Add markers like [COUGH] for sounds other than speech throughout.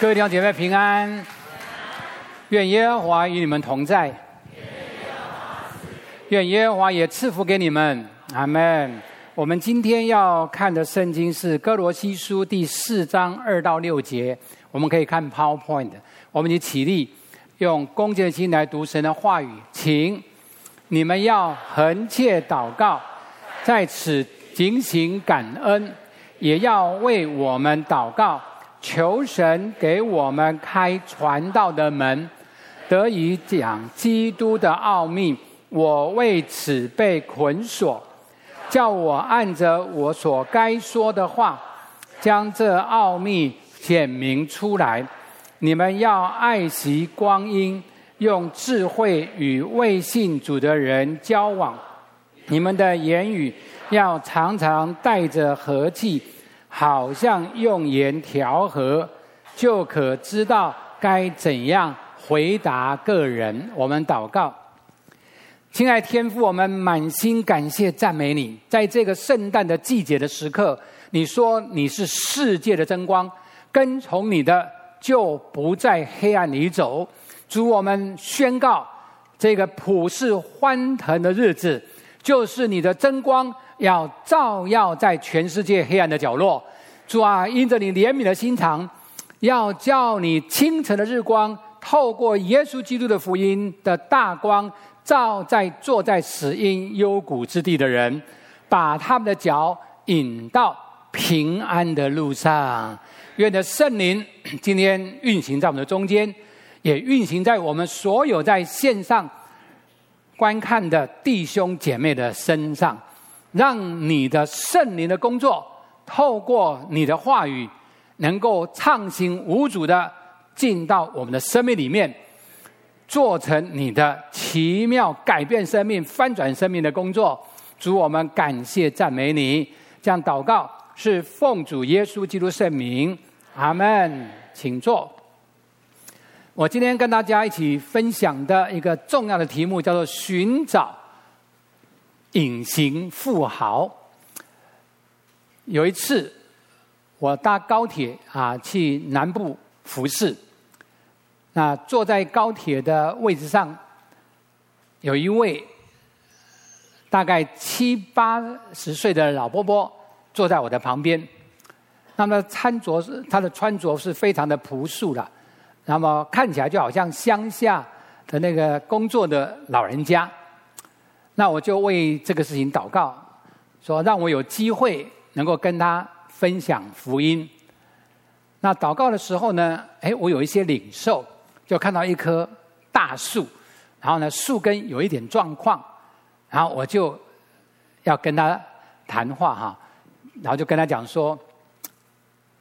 各位弟兄姐妹平安，愿耶和华与你们同在，愿耶和华也赐福给你们，阿门。我们今天要看的圣经是哥罗西书第四章二到六节，我们可以看 PowerPoint。我们一起立，用恭敬的心来读神的话语，请你们要恒切祷告，在此警醒感恩，也要为我们祷告。求神给我们开传道的门，得以讲基督的奥秘。我为此被捆锁，叫我按着我所该说的话，将这奥秘显明出来。你们要爱惜光阴，用智慧与未信主的人交往。你们的言语要常常带着和气。好像用言调和，就可知道该怎样回答个人。我们祷告，亲爱天父，我们满心感谢赞美你，在这个圣诞的季节的时刻，你说你是世界的真光，跟从你的就不在黑暗里走。主，我们宣告，这个普世欢腾的日子，就是你的真光。要照耀在全世界黑暗的角落，主啊，因着你怜悯的心肠，要叫你清晨的日光透过耶稣基督的福音的大光，照在坐在死荫幽谷之地的人，把他们的脚引到平安的路上。愿的圣灵今天运行在我们的中间，也运行在我们所有在线上观看的弟兄姐妹的身上。让你的圣灵的工作，透过你的话语，能够畅行无阻的进到我们的生命里面，做成你的奇妙改变生命、翻转生命的工作。主，我们感谢赞美你。这样祷告是奉主耶稣基督圣名，阿门。请坐。我今天跟大家一起分享的一个重要的题目叫做寻找。隐形富豪。有一次，我搭高铁啊去南部服侍。那坐在高铁的位置上，有一位大概七八十岁的老伯伯坐在我的旁边。那么穿着是他的穿着是非常的朴素的，那么看起来就好像乡下的那个工作的老人家。那我就为这个事情祷告，说让我有机会能够跟他分享福音。那祷告的时候呢，哎，我有一些领受，就看到一棵大树，然后呢树根有一点状况，然后我就要跟他谈话哈，然后就跟他讲说，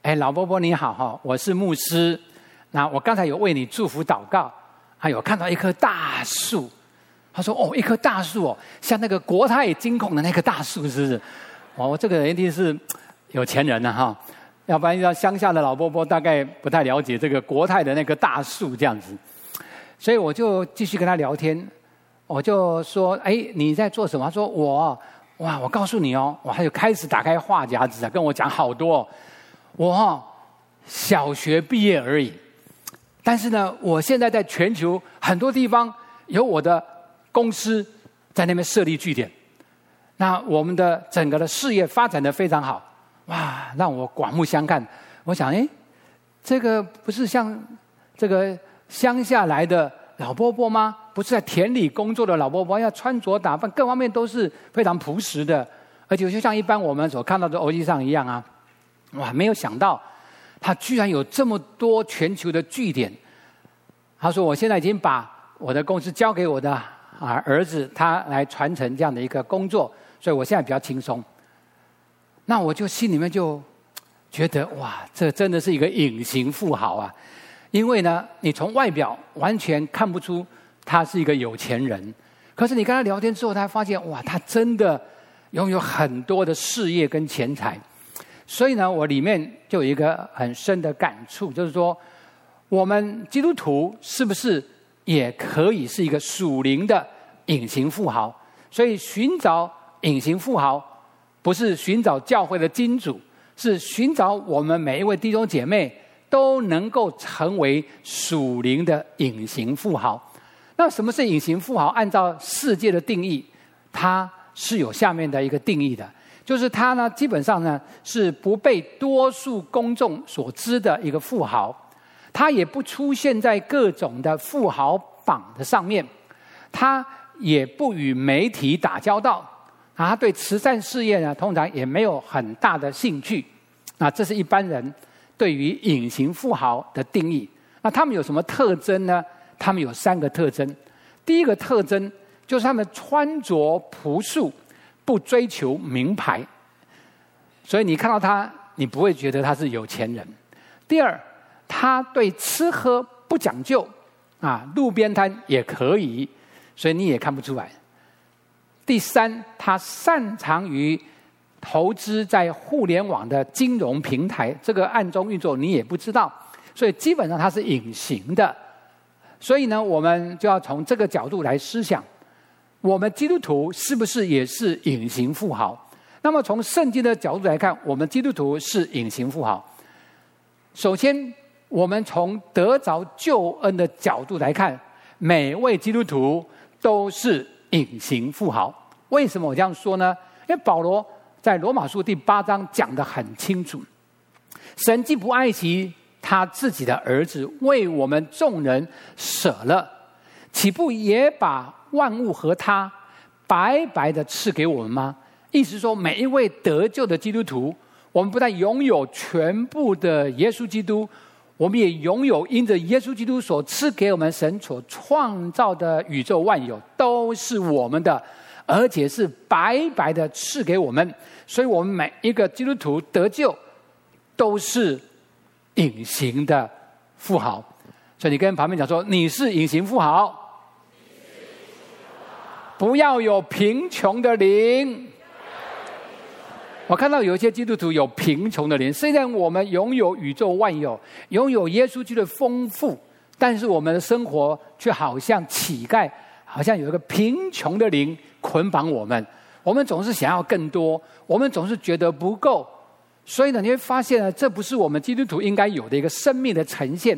哎，老伯伯你好哈，我是牧师，那我刚才有为你祝福祷告，还有看到一棵大树。他说：“哦，一棵大树哦，像那个国泰金控的那棵大树，是不是？哦，我这个人一定是 [TSK] 有钱人了哈，要不然遇到乡下的老伯伯，大概不太了解这个国泰的那棵大树这样子。所以我就继续跟他聊天，我就说：哎，你在做什么？他说：我哇，我告诉你哦，我还就开始打开话匣子啊，跟我讲好多。我小学毕业而已，但是呢，我现在在全球很多地方有我的。”公司在那边设立据点，那我们的整个的事业发展得非常好，哇，让我刮目相看。我想，哎，这个不是像这个乡下来的老伯伯吗？不是在田里工作的老伯伯，要穿着打扮各方面都是非常朴实的，而且就像一般我们所看到的欧吉桑一样啊，哇，没有想到他居然有这么多全球的据点。他说：“我现在已经把我的公司交给我的。”啊，儿子他来传承这样的一个工作，所以我现在比较轻松。那我就心里面就觉得哇，这真的是一个隐形富豪啊！因为呢，你从外表完全看不出他是一个有钱人，可是你跟他聊天之后，他发现哇，他真的拥有很多的事业跟钱财。所以呢，我里面就有一个很深的感触，就是说，我们基督徒是不是？也可以是一个属灵的隐形富豪，所以寻找隐形富豪，不是寻找教会的金主，是寻找我们每一位弟兄姐妹都能够成为属灵的隐形富豪。那什么是隐形富豪？按照世界的定义，它是有下面的一个定义的，就是它呢，基本上呢是不被多数公众所知的一个富豪，他也不出现在各种的富豪榜的上面，他也不与媒体打交道，啊，他对慈善事业呢，通常也没有很大的兴趣。那这是一般人对于隐形富豪的定义。那他们有什么特征呢？他们有三个特征。第一个特征就是他们穿着朴素，不追求名牌，所以你看到他，你不会觉得他是有钱人。第二，他对吃喝不讲究，啊，路边摊也可以，所以你也看不出来。第三，他擅长于。投资在互联网的金融平台，这个暗中运作你也不知道，所以基本上他是隐形的。所以呢，我们就要从这个角度来思想：我们基督徒是不是也是隐形富豪？那么从圣经的角度来看，我们基督徒是隐形富豪。首先，我们从得着救恩的角度来看，每位基督徒都是隐形富豪。为什么我这样说呢？因为保罗。在罗马书第八章讲得很清楚，神既不爱惜他自己的儿子，为我们众人舍了，岂不也把万物和他白白的赐给我们吗？意思说，每一位得救的基督徒，我们不但拥有全部的耶稣基督，我们也拥有因着耶稣基督所赐给我们神所创造的宇宙万有，都是我们的。而且是白白的赐给我们，所以我们每一个基督徒得救，都是隐形的富豪。所以你跟旁边讲说，你是隐形富豪，不要有贫穷的灵。我看到有一些基督徒有贫穷的灵，虽然我们拥有宇宙万有，拥有耶稣基督的丰富，但是我们的生活却好像乞丐，好像有一个贫穷的灵。捆绑我们，我们总是想要更多，我们总是觉得不够，所以呢，你会发现呢，这不是我们基督徒应该有的一个生命的呈现。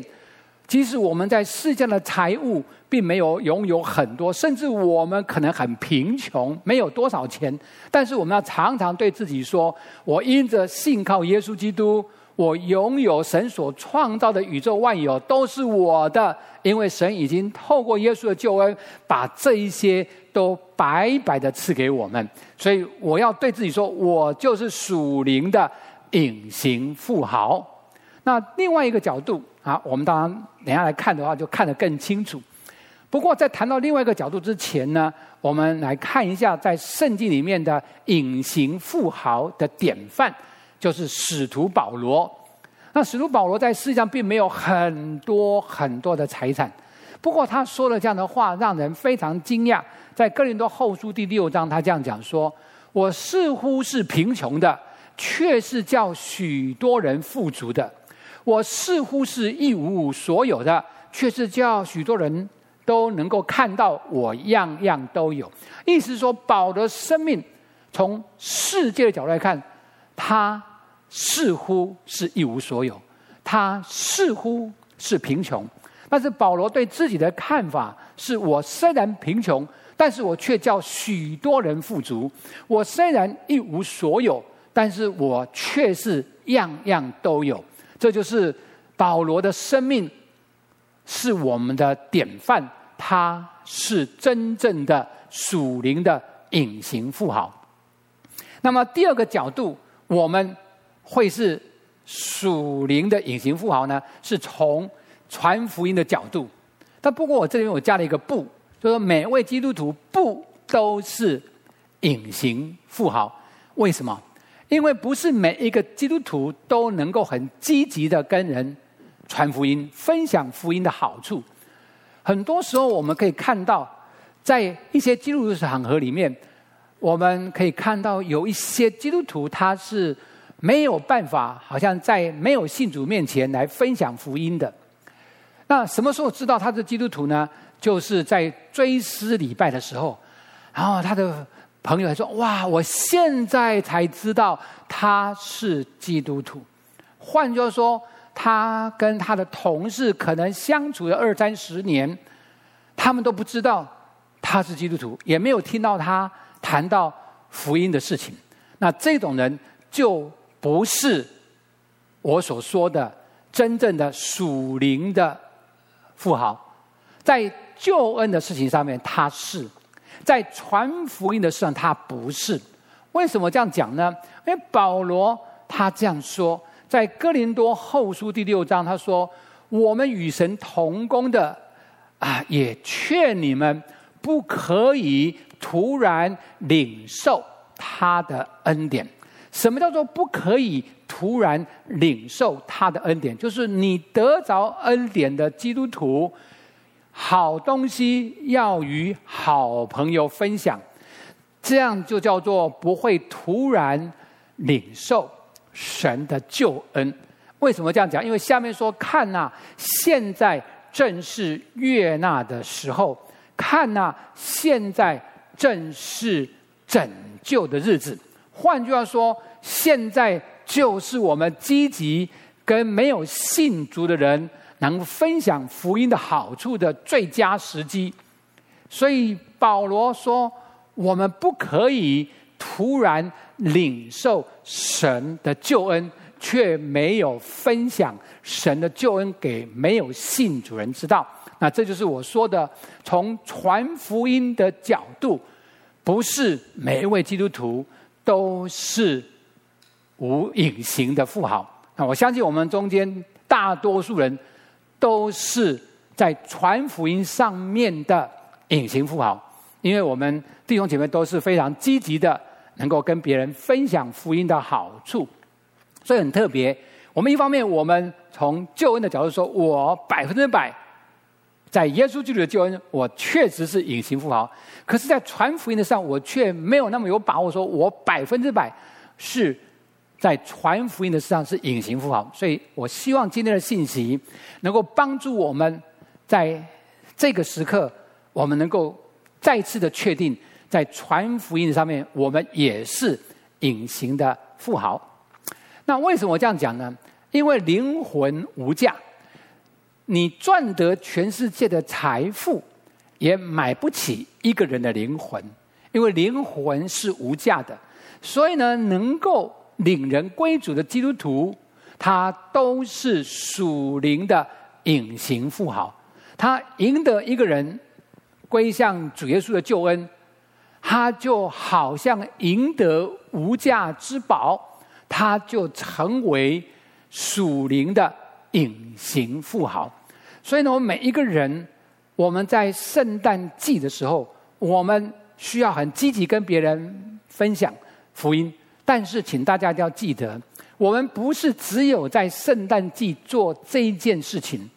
即使我们在世间的财物并没有拥有很多，甚至我们可能很贫穷，没有多少钱，但是我们要常常对自己说：我因着信靠耶稣基督。我拥有神所创造的宇宙万有都是我的，因为神已经透过耶稣的救恩，把这一些都白白的赐给我们。所以我要对自己说，我就是属灵的隐形富豪。那另外一个角度啊，我们当然等下来看的话，就看得更清楚。不过在谈到另外一个角度之前呢，我们来看一下在圣经里面的隐形富豪的典范。就是使徒保罗，那使徒保罗在世界上并没有很多很多的财产，不过他说了这样的话，让人非常惊讶。在哥林多后书第六章，他这样讲说：“我似乎是贫穷的，却是叫许多人富足的；我似乎是一无所有的，却是叫许多人都能够看到我样样都有。”意思说，保罗生命从世界的角度来看，他。似乎是一无所有，他似乎是贫穷，但是保罗对自己的看法是：我虽然贫穷，但是我却叫许多人富足；我虽然一无所有，但是我却是样样都有。这就是保罗的生命，是我们的典范。他是真正的属灵的隐形富豪。那么第二个角度，我们。会是属灵的隐形富豪呢？是从传福音的角度。但不过我这里我加了一个“不”，就是说每位基督徒不都是隐形富豪。为什么？因为不是每一个基督徒都能够很积极的跟人传福音、分享福音的好处。很多时候我们可以看到，在一些基督徒场合里面，我们可以看到有一些基督徒他是。没有办法，好像在没有信主面前来分享福音的。那什么时候知道他是基督徒呢？就是在追思礼拜的时候，然后他的朋友还说：“哇，我现在才知道他是基督徒。”换句话说，他跟他的同事可能相处了二三十年，他们都不知道他是基督徒，也没有听到他谈到福音的事情。那这种人就不是我所说的真正的属灵的富豪，在救恩的事情上面他是，在传福音的事上他不是。为什么这样讲呢？因为保罗他这样说，在哥林多后书第六章，他说：“我们与神同工的啊，也劝你们不可以突然领受他的恩典。什么叫做不可以突然领受他的恩典？就是你得着恩典的基督徒，好东西要与好朋友分享。”这样就叫做不会突然领受神的救恩。为什么这样讲？因为下面说：“看呐，现在正是悦纳的时候；看呐，现在正是拯救的日子。”换句话说，现在就是我们积极跟没有信主的人能分享福音的好处的最佳时机。所以保罗说。我们不可以突然领受神的救恩，却没有分享神的救恩给没有信主人知道。那这就是我说的，从传福音的角度，不是每一位基督徒都是无隐形的富豪。那我相信我们中间大多数人都是在传福音上面的隐形富豪。因为我们弟兄姐妹都是非常积极的，能够跟别人分享福音的好处，所以很特别。我们一方面，我们从救恩的角度说，我百分之百在耶稣基督的救恩，我确实是隐形富豪。可是，在传福音的上，我却没有那么有把握，说我百分之百是在传福音的世上是隐形富豪。所以我希望今天的信息能够帮助我们，在这个时刻，我们能够。再次的确定，在传福音上面，我们也是隐形的富豪。那为什么这样讲呢？因为灵魂无价，你赚得全世界的财富，也买不起一个人的灵魂。因为灵魂是无价的，所以呢，能够领人归主的基督徒，他都是属灵的隐形富豪。他赢得一个人。归向主耶稣的救恩，他就好像赢得无价之宝，他就成为属灵的隐形富豪。所以呢，我们每一个人，我们在圣诞季的时候，我们需要很积极跟别人分享福音。但是，请大家一定要记得，我们不是只有在圣诞季做这一件事情。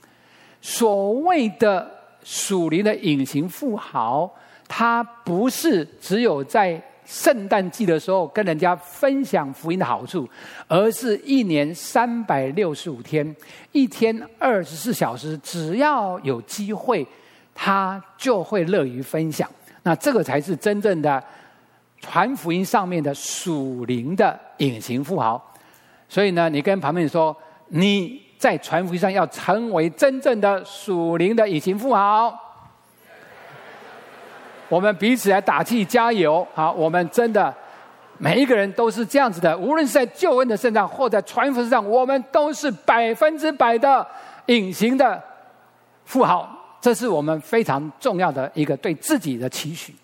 所谓的。属灵的隐形富豪，他不是只有在圣诞季的时候跟人家分享福音的好处，而是一年三百六十五天，一天二十四小时，只要有机会，他就会乐于分享。那这个才是真正的传福音上面的属灵的隐形富豪。所以呢，你跟旁边说你。在传福音上要成为真正的属灵的隐形富豪，我们彼此来打气加油。好，我们真的每一个人都是这样子的，无论是在救恩的身上或在传福音上，我们都是百分之百的隐形的富豪。这是我们非常重要的一个对自己的期许。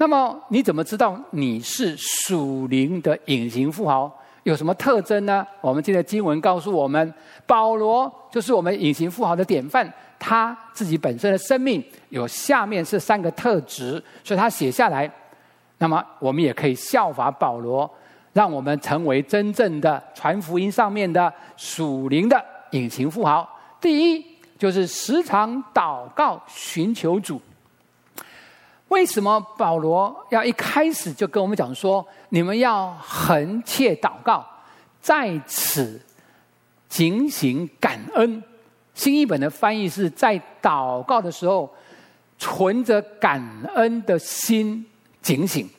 那么，你怎么知道你是属灵的隐形富豪？有什么特征呢？我们今天经文告诉我们，保罗就是我们隐形富豪的典范。他自己本身的生命有下面是三个特质，所以他写下来。那么我们也可以效法保罗，让我们成为真正的传福音上面的属灵的隐形富豪。第一，就是时常祷告寻求主。为什么保罗要一开始就跟我们讲说，你们要恒切祷告，在此警醒感恩？新译本的翻译是在祷告的时候，存着感恩的心警醒。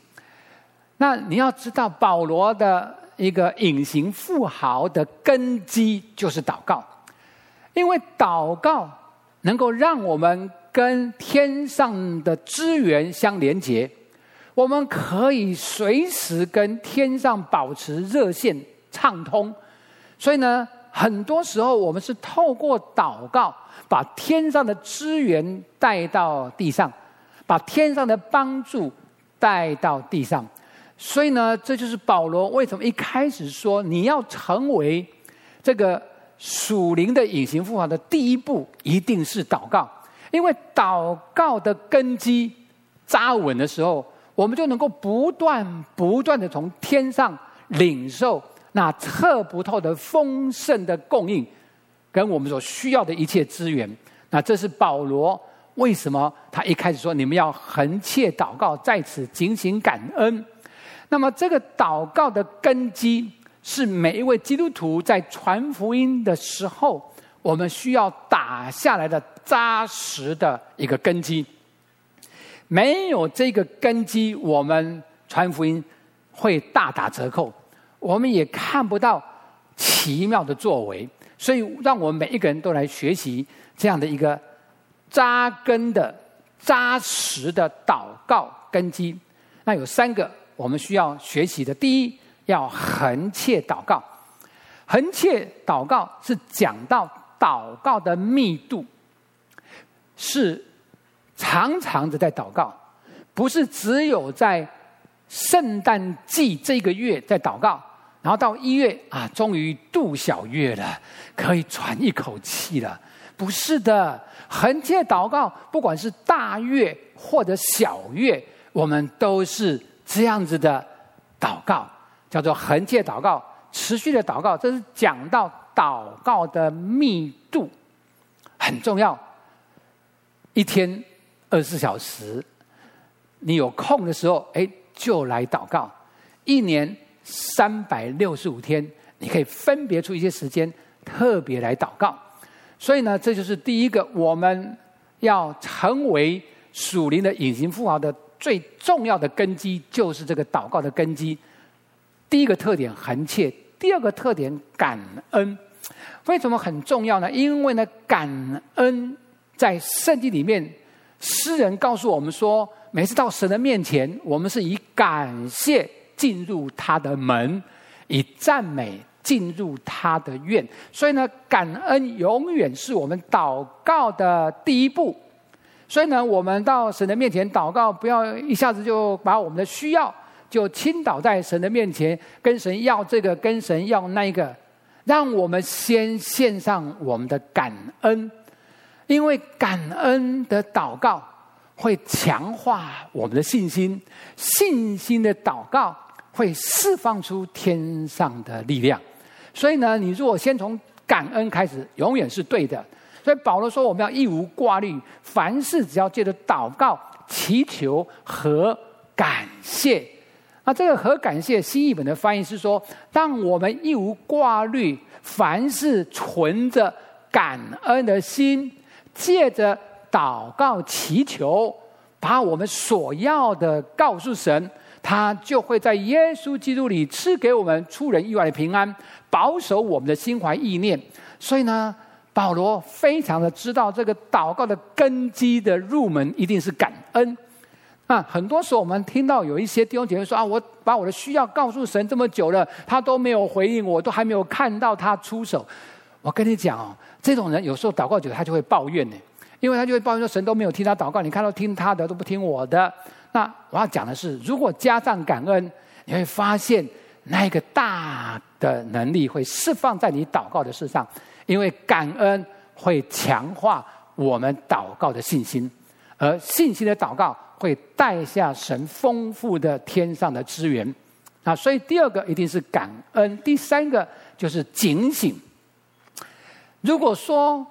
那你要知道，保罗的一个隐形富豪的根基就是祷告，因为祷告能够让我们跟天上的资源相连接，我们可以随时跟天上保持热线畅通。所以呢，很多时候我们是透过祷告，把天上的资源带到地上，把天上的帮助带到地上。所以呢，这就是保罗为什么一开始说你要成为这个属灵的隐形富豪的第一步，一定是祷告。因为祷告的根基扎稳的时候，我们就能够不断不断的从天上领受那测不透的丰盛的供应，跟我们所需要的一切资源。那这是保罗为什么他一开始说你们要恒切祷告，在此警醒感恩。那么，这个祷告的根基是每一位基督徒在传福音的时候，我们需要打下来的扎实的一个根基。没有这个根基，我们传福音会大打折扣，我们也看不到奇妙的作为。所以，让我们每一个人都来学习这样的一个扎根的、扎实的祷告根基。那有三个。我们需要学习的第一，要恒切祷告。恒切祷告是讲到祷告的密度，是常常的在祷告，不是只有在圣诞季这个月在祷告，然后到一月啊，终于度小月了，可以喘一口气了。不是的，恒切祷告，不管是大月或者小月，我们都是。这样子的祷告叫做恒切祷告，持续的祷告，这是讲到祷告的密度很重要。一天二十四小时，你有空的时候，哎，就来祷告。一年三百六十五天，你可以分别出一些时间，特别来祷告。所以呢，这就是第一个，我们要成为属灵的隐形富豪的。最重要的根基就是这个祷告的根基。第一个特点恒切，第二个特点感恩。为什么很重要呢？因为呢，感恩在圣经里面，诗人告诉我们说，每次到神的面前，我们是以感谢进入他的门，以赞美进入他的院。所以呢，感恩永远是我们祷告的第一步。所以呢，我们到神的面前祷告，不要一下子就把我们的需要就倾倒在神的面前，跟神要这个，跟神要那个，让我们先献上我们的感恩，因为感恩的祷告会强化我们的信心，信心的祷告会释放出天上的力量。所以呢，你如果先从感恩开始，永远是对的。所以保罗说，我们要一无挂虑，凡事只要借着祷告、祈求和感谢。那这个和感谢，新译本的翻译是说，当我们一无挂虑，凡事存着感恩的心，借着祷告、祈求，把我们所要的告诉神，他就会在耶稣基督里赐给我们出人意外的平安，保守我们的心怀意念。所以呢，保罗非常的知道这个祷告的根基的入门一定是感恩。那，很多时候我们听到有一些弟兄姐妹说啊，我把我的需要告诉神这么久了，他都没有回应我，都还没有看到他出手。我跟你讲哦，这种人有时候祷告久了他就会抱怨呢，因为他就会抱怨说神都没有听他祷告，你看到听他的都不听我的。那我要讲的是，如果加上感恩，你会发现那个大的能力会释放在你祷告的事上。因为感恩会强化我们祷告的信心，而信心的祷告会带下神丰富的天上的资源。啊，所以第二个一定是感恩，第三个就是警醒。如果说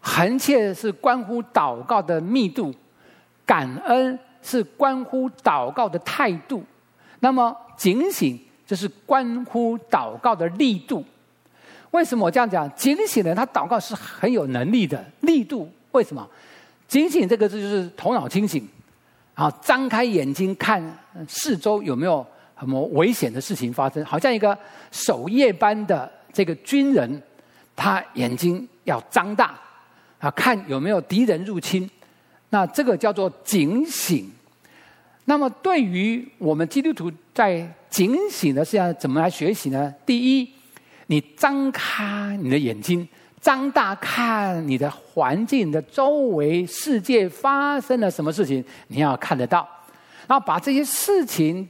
恒切是关乎祷告的密度，感恩是关乎祷告的态度，那么警醒就是关乎祷告的力度。为什么我这样讲？警醒的人，他祷告是很有能力的，力度。为什么？警醒这个字就是头脑清醒，啊，张开眼睛看四周有没有什么危险的事情发生，好像一个守夜班的这个军人，他眼睛要张大啊，看有没有敌人入侵。那这个叫做警醒。那么对于我们基督徒在警醒的是要怎么来学习呢？第一，你张开你的眼睛，张大看你的环境的周围世界发生了什么事情，你要看得到，然后把这些事情。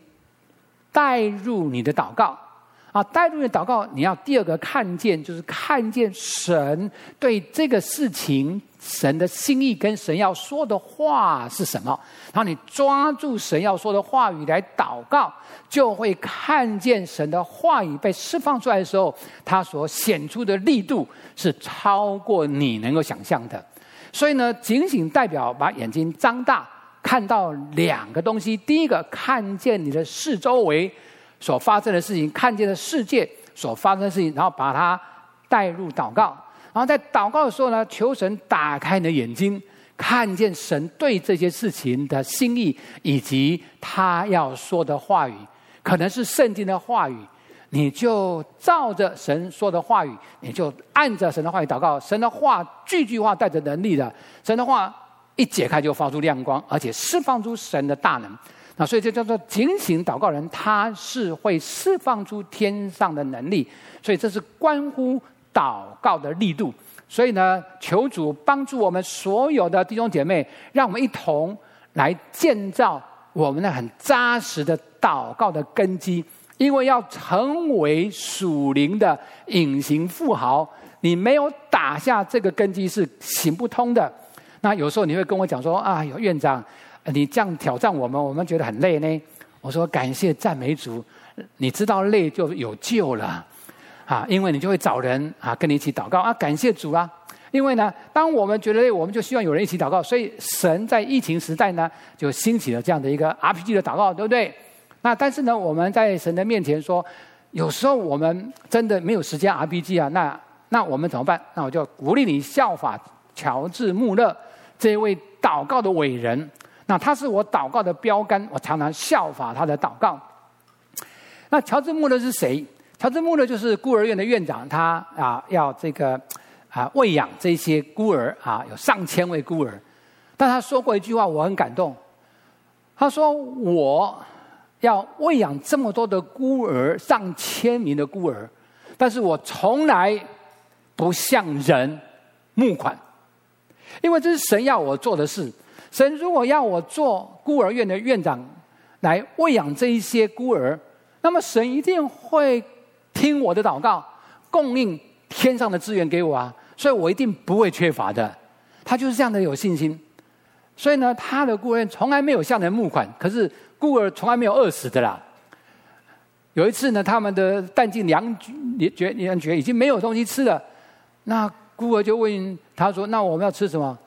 带入你的祷告啊，带入的祷告，你要第二个看见，就是看见神对这个事情神的心意跟神要说的话是什么。然后你抓住神要说的话语来祷告，就会看见神的话语被释放出来的时候，它所显出的力度是超过你能够想象的。所以呢，警醒代表把眼睛张大。看到两个东西，第一个看见你的四周围所发生的事情，看见的世界所发生的事情，然后把它带入祷告。然后在祷告的时候呢，求神打开你的眼睛，看见神对这些事情的心意，以及他要说的话语，可能是圣经的话语，你就照着神说的话语，你就按着神的话语祷告。神的话句句话带着能力的，神的话。一解开就发出亮光，而且释放出神的大能。那所以这叫做警醒祷告人，他是会释放出天上的能力。所以这是关乎祷告的力度。所以呢，求主帮助我们所有的弟兄姐妹，让我们一同来建造我们的很扎实的祷告的根基。因为要成为属灵的隐形富豪，你没有打下这个根基是行不通的。那有时候你会跟我讲说啊，有院长，你这样挑战我们，我们觉得很累呢。我说感谢赞美主，你知道累就有救了，啊，因为你就会找人啊跟你一起祷告啊，感谢主啊。因为呢，当我们觉得累，我们就希望有人一起祷告，所以神在疫情时代呢，就兴起了这样的一个 RPG 的祷告，对不对？那但是呢，我们在神的面前说，有时候我们真的没有时间 RPG 啊，那那我们怎么办？那我就鼓励你效法乔治穆勒。这位祷告的伟人，那他是我祷告的标杆，我常常效法他的祷告。那乔治穆勒是谁？乔治穆勒就是孤儿院的院长，他啊要这个啊喂养这些孤儿啊，有上千位孤儿。但他说过一句话，我很感动。他说：“我要喂养这么多的孤儿，上千名的孤儿，但是我从来不向人募款。”因为这是神要我做的事。神如果要我做孤儿院的院长，来喂养这一些孤儿，那么神一定会听我的祷告，供应天上的资源给我啊！所以我一定不会缺乏的。他就是这样的有信心。所以呢，他的孤儿院从来没有向人募款，可是孤儿从来没有饿死的啦。有一次呢，他们的弹尽粮绝，粮绝已经没有东西吃了，那。孤儿就问他说：“那我们要吃什么？”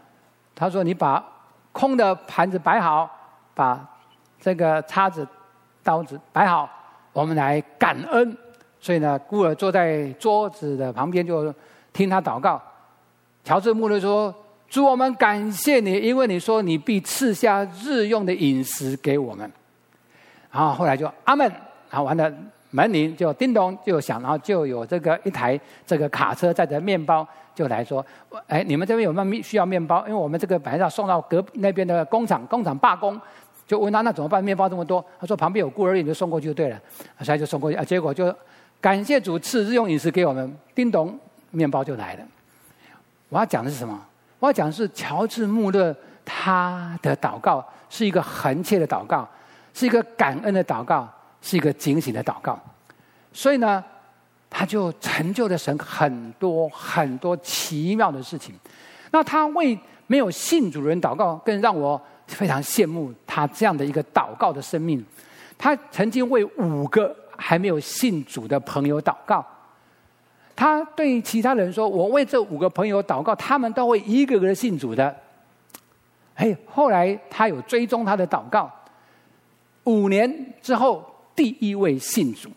他说：“你把空的盘子摆好，把这个叉子、刀子摆好，我们来感恩。”所以呢，孤儿坐在桌子的旁边，就听他祷告。乔治穆勒说：“主，我们感谢你，因为你说你必赐下日用的饮食给我们。”然后后来就阿门，然后完了。门铃就叮咚就响，然后就有这个一台这个卡车载着面包就来说：“哎，你们这边有没有需要面包？因为我们这个本来要送到隔那边的工厂，工厂罢工，就问他那怎么办？面包这么多，他说旁边有孤儿院，就送过去就对了。所以就送过去啊。结果就感谢主赐日用饮食给我们，叮咚，面包就来了。我要讲的是什么？我要讲的是乔治穆勒他的祷告是一个恒切的祷告，是一个感恩的祷告。是一个警醒的祷告，所以呢，他就成就了神很多很多奇妙的事情。那他为没有信主的人祷告，更让我非常羡慕他这样的一个祷告的生命。他曾经为五个还没有信主的朋友祷告，他对其他人说：“我为这五个朋友祷告，他们都会一个个的信主的。”哎，后来他有追踪他的祷告，五年之后。第一位信主，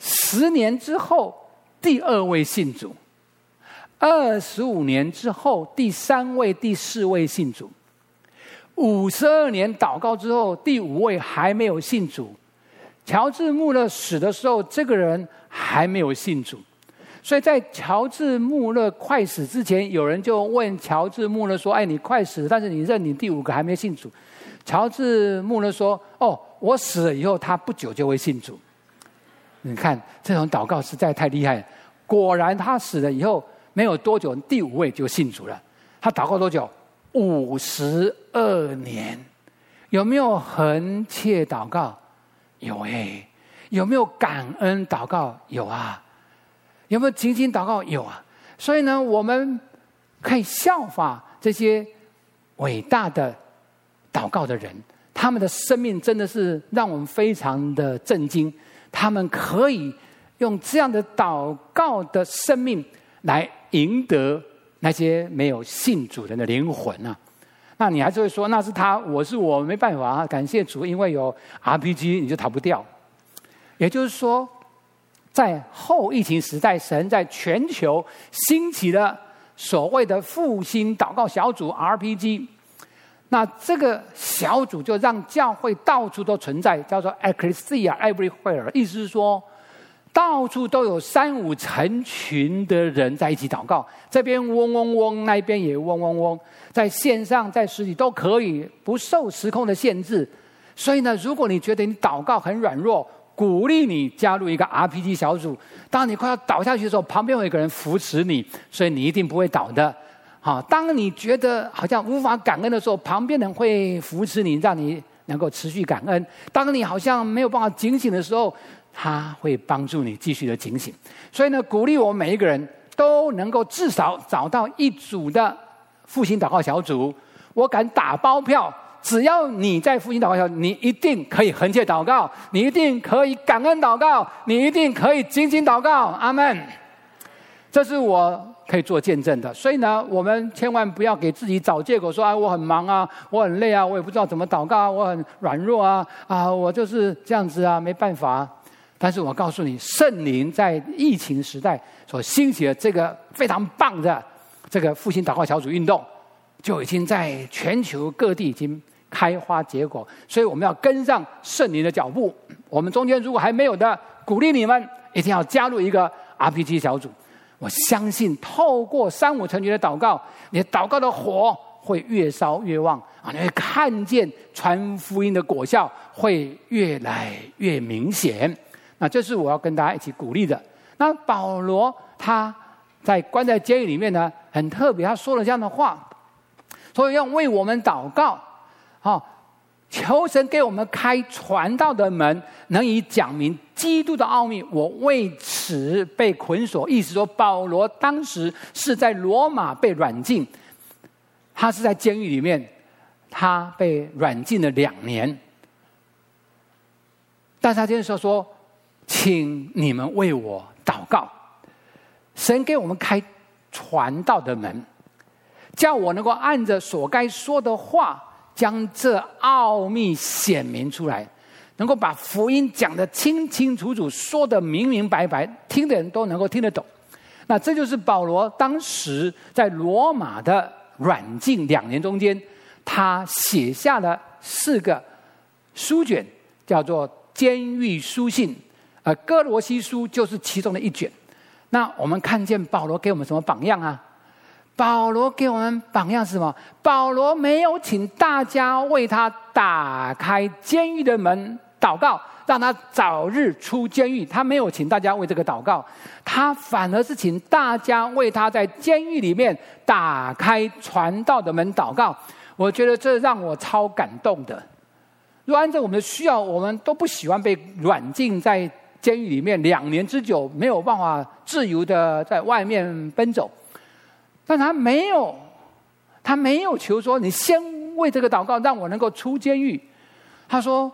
十年之后，第二位信主，二十五年之后，第三位、第四位信主，五十二年祷告之后，第五位还没有信主，乔治·穆勒死的时候，这个人还没有信主，所以在乔治·穆勒快死之前，有人就问乔治·穆勒说：“哎，你快死，但是你认你第五个还没信主。”乔治·穆勒说：“哦，我死了以后，他不久就会信主。”你看这种祷告实在太厉害。果然，他死了以后没有多久，第五位就信主了。他祷告多久？五十二年。有没有恒切祷告？有哎。有没有感恩祷告？有啊。有没有静心祷告？有啊。所以呢，我们可以效法这些伟大的祷告的人，他们的生命真的是让我们非常的震惊。他们可以用这样的祷告的生命来赢得那些没有信主人的灵魂啊！那你还是会说那是他，我是我，没办法啊！感谢主，因为有 RPG，你就逃不掉。也就是说，在后疫情时代，神在全球兴起了所谓的复兴祷告小组 RPG。那这个小组就让教会到处都存在，叫做 Ecclesia Everywhere，意思是说，到处都有三五成群的人在一起祷告，这边嗡嗡嗡，那边也嗡嗡嗡，在线上、在实体都可以，不受时空的限制。所以呢，如果你觉得你祷告很软弱，鼓励你加入一个 RPG 小组。当你快要倒下去的时候，旁边有一个人扶持你，所以你一定不会倒的。好，当你觉得好像无法感恩的时候，旁边人会扶持你，让你能够持续感恩。当你好像没有办法警醒的时候，他会帮助你继续的警醒。所以呢，鼓励我们每一个人都能够至少找到一组的复兴祷告小组。我敢打包票，只要你在复兴祷告小组，你一定可以恒切祷告，你一定可以感恩祷告，你一定可以警醒祷告。阿门。这是我。可以做见证的，所以呢，我们千万不要给自己找借口说，说啊，我很忙啊，我很累啊，我也不知道怎么祷告啊，我很软弱啊，啊，我就是这样子啊，没办法。但是我告诉你，圣灵在疫情时代所兴起的这个非常棒的这个复兴祷告小组运动，就已经在全球各地已经开花结果。所以我们要跟上圣灵的脚步。我们中间如果还没有的，鼓励你们一定要加入一个 RPG 小组。我相信，透过三五成群的祷告，你的祷告的火会越烧越旺啊！你会看见传福音的果效会越来越明显。那这是我要跟大家一起鼓励的。那保罗他在关在监狱里面呢，很特别，他说了这样的话，所以要为我们祷告，好。求神给我们开传道的门，能以讲明基督的奥秘。我为此被捆锁。意思说，保罗当时是在罗马被软禁，他是在监狱里面，他被软禁了两年。但是他今天说说，请你们为我祷告，神给我们开传道的门，叫我能够按着所该说的话。将这奥秘显明出来，能够把福音讲得清清楚楚，说得明明白白，听的人都能够听得懂。那这就是保罗当时在罗马的软禁两年中间，他写下了四个书卷，叫做监狱书信，呃，哥罗西书就是其中的一卷。那我们看见保罗给我们什么榜样啊？保罗给我们榜样是什么？保罗没有请大家为他打开监狱的门祷告，让他早日出监狱。他没有请大家为这个祷告，他反而是请大家为他在监狱里面打开传道的门祷告。我觉得这让我超感动的。若按照我们的需要，我们都不喜欢被软禁在监狱里面两年之久，没有办法自由的在外面奔走。但他没有，他没有求说，你先为这个祷告，让我能够出监狱。他说：“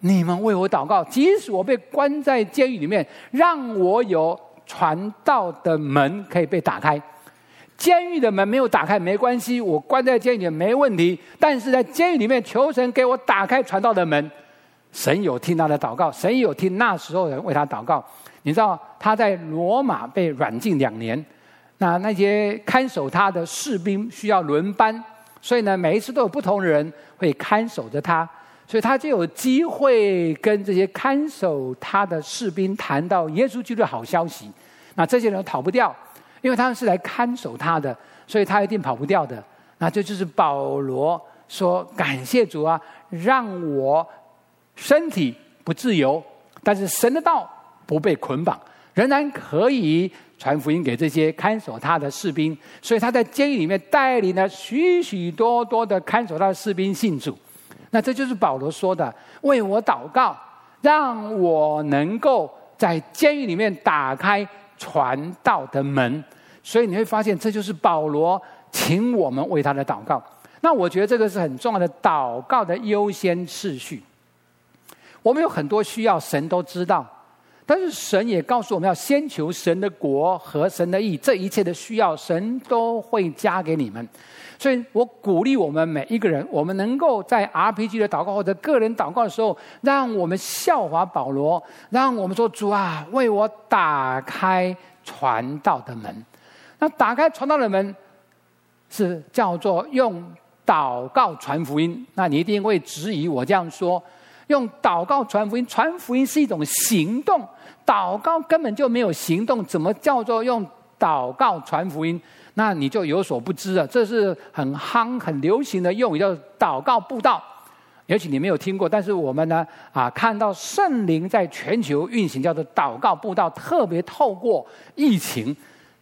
你们为我祷告，即使我被关在监狱里面，让我有传道的门可以被打开。监狱的门没有打开没关系，我关在监狱里面没问题。但是在监狱里面求神给我打开传道的门，神有听他的祷告，神有听那时候人为他祷告。你知道他在罗马被软禁两年。”那那些看守他的士兵需要轮班，所以呢，每一次都有不同的人会看守着他。所以他就有机会跟这些看守他的士兵谈到耶稣基督的好消息。那这些人跑不掉，因为他们是来看守他的，所以他一定跑不掉的。那这就是保罗说：“感谢主啊，让我身体不自由，但是神的道不被捆绑，仍然可以。”传福音给这些看守他的士兵，所以他在监狱里面带领了许许多多的看守他的士兵信主。那这就是保罗说的：“为我祷告，让我能够在监狱里面打开传道的门。”所以你会发现，这就是保罗请我们为他的祷告。那我觉得这个是很重要的祷告的优先次序。我们有很多需要，神都知道。但是神也告诉我们要先求神的国和神的义，这一切的需要神都会加给你们。所以我鼓励我们每一个人，我们能够在 RPG 的祷告或者个人祷告的时候，让我们效法保罗，让我们说主啊，为我打开传道的门。那打开传道的门是叫做用祷告传福音。那你一定会质疑我这样说，用祷告传福音，传福音是一种行动。祷告根本就没有行动，怎么叫做用祷告传福音？那你就有所不知了。这是很夯、很流行的用语，叫祷告布道。也许你没有听过，但是我们呢啊，看到圣灵在全球运行，叫做祷告布道，特别透过疫情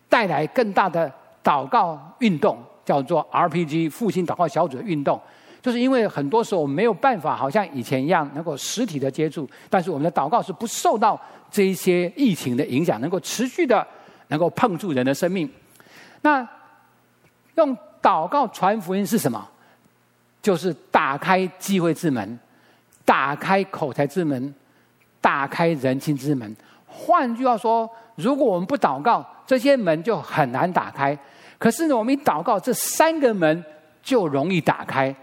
带来更大的祷告运动，叫做 RPG 复兴祷告小组的运动。就是因为很多时候我们没有办法，好像以前一样能够实体的接触，但是我们的祷告是不受到这一些疫情的影响，能够持续的能够碰触人的生命。那用祷告传福音是什么？就是打开机会之门，打开口才之门，打开人心之门。换句话说，如果我们不祷告，这些门就很难打开。可是呢，我们一祷告，这三个门就容易打开。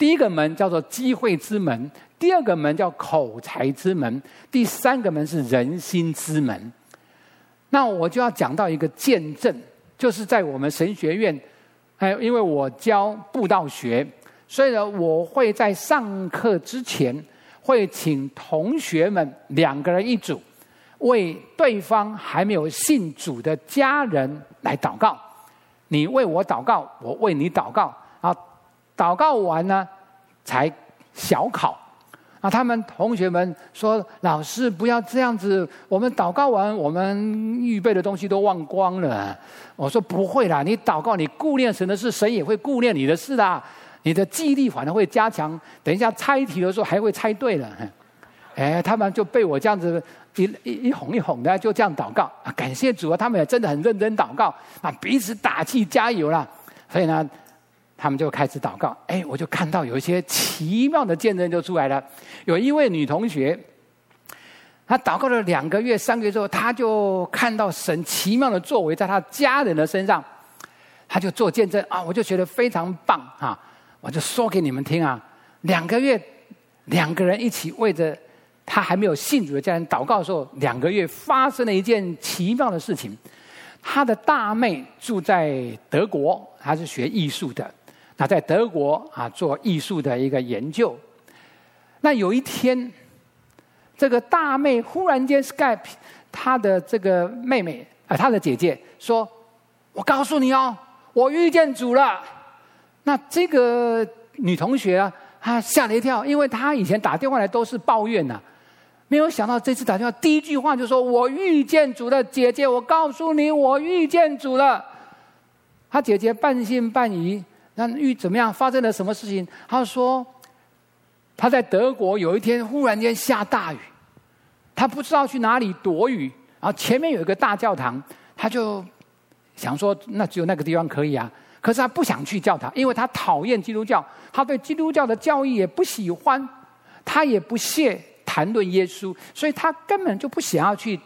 第一个门叫做机会之门，第二个门叫口才之门，第三个门是人心之门。那我就要讲到一个见证，就是在我们神学院，哎，因为我教布道学，所以呢，我会在上课之前会请同学们两个人一组，为对方还没有信主的家人来祷告。你为我祷告，我为你祷告。祷告完呢，才小考。啊，他们同学们说：“老师不要这样子，我们祷告完，我们预备的东西都忘光了。”我说：“不会啦，你祷告，你顾念神的事，神也会顾念你的事的。你的记忆力反而会加强，等一下猜题的时候还会猜对了。[LAUGHS] ”哎，他们就被我这样子一一一哄一哄的，就这样祷告。啊，感谢主啊，他们也真的很认真祷告，啊，彼此打气加油啦。所以呢。他们就开始祷告，哎，我就看到有一些奇妙的见证就出来了。有一位女同学，她祷告了两个月、三个月之后，她就看到神奇妙的作为在她家人的身上，她就做见证啊，我就觉得非常棒啊，我就说给你们听啊。两个月，两个人一起为着她还没有信主的家人祷告的时候，两个月发生了一件奇妙的事情。她的大妹住在德国，她是学艺术的。他在德国啊做艺术的一个研究。那有一天，这个大妹忽然间 Skype 她的这个妹妹啊，她的姐姐说：“我告诉你哦，我遇见主了。”那这个女同学啊，她吓了一跳，因为她以前打电话来都是抱怨呐，没有想到这次打电话第一句话就说：“我遇见主了，姐姐，我告诉你，我遇见主了。”她姐姐半信半疑。那遇怎么样？发生了什么事情？他说他在德国有一天忽然间下大雨，他不知道去哪里躲雨，然后前面有一个大教堂，他就想说那只有那个地方可以啊。可是他不想去教堂，因为他讨厌基督教，他对基督教的教义也不喜欢，他也不屑谈论耶稣，所以他根本就不想要去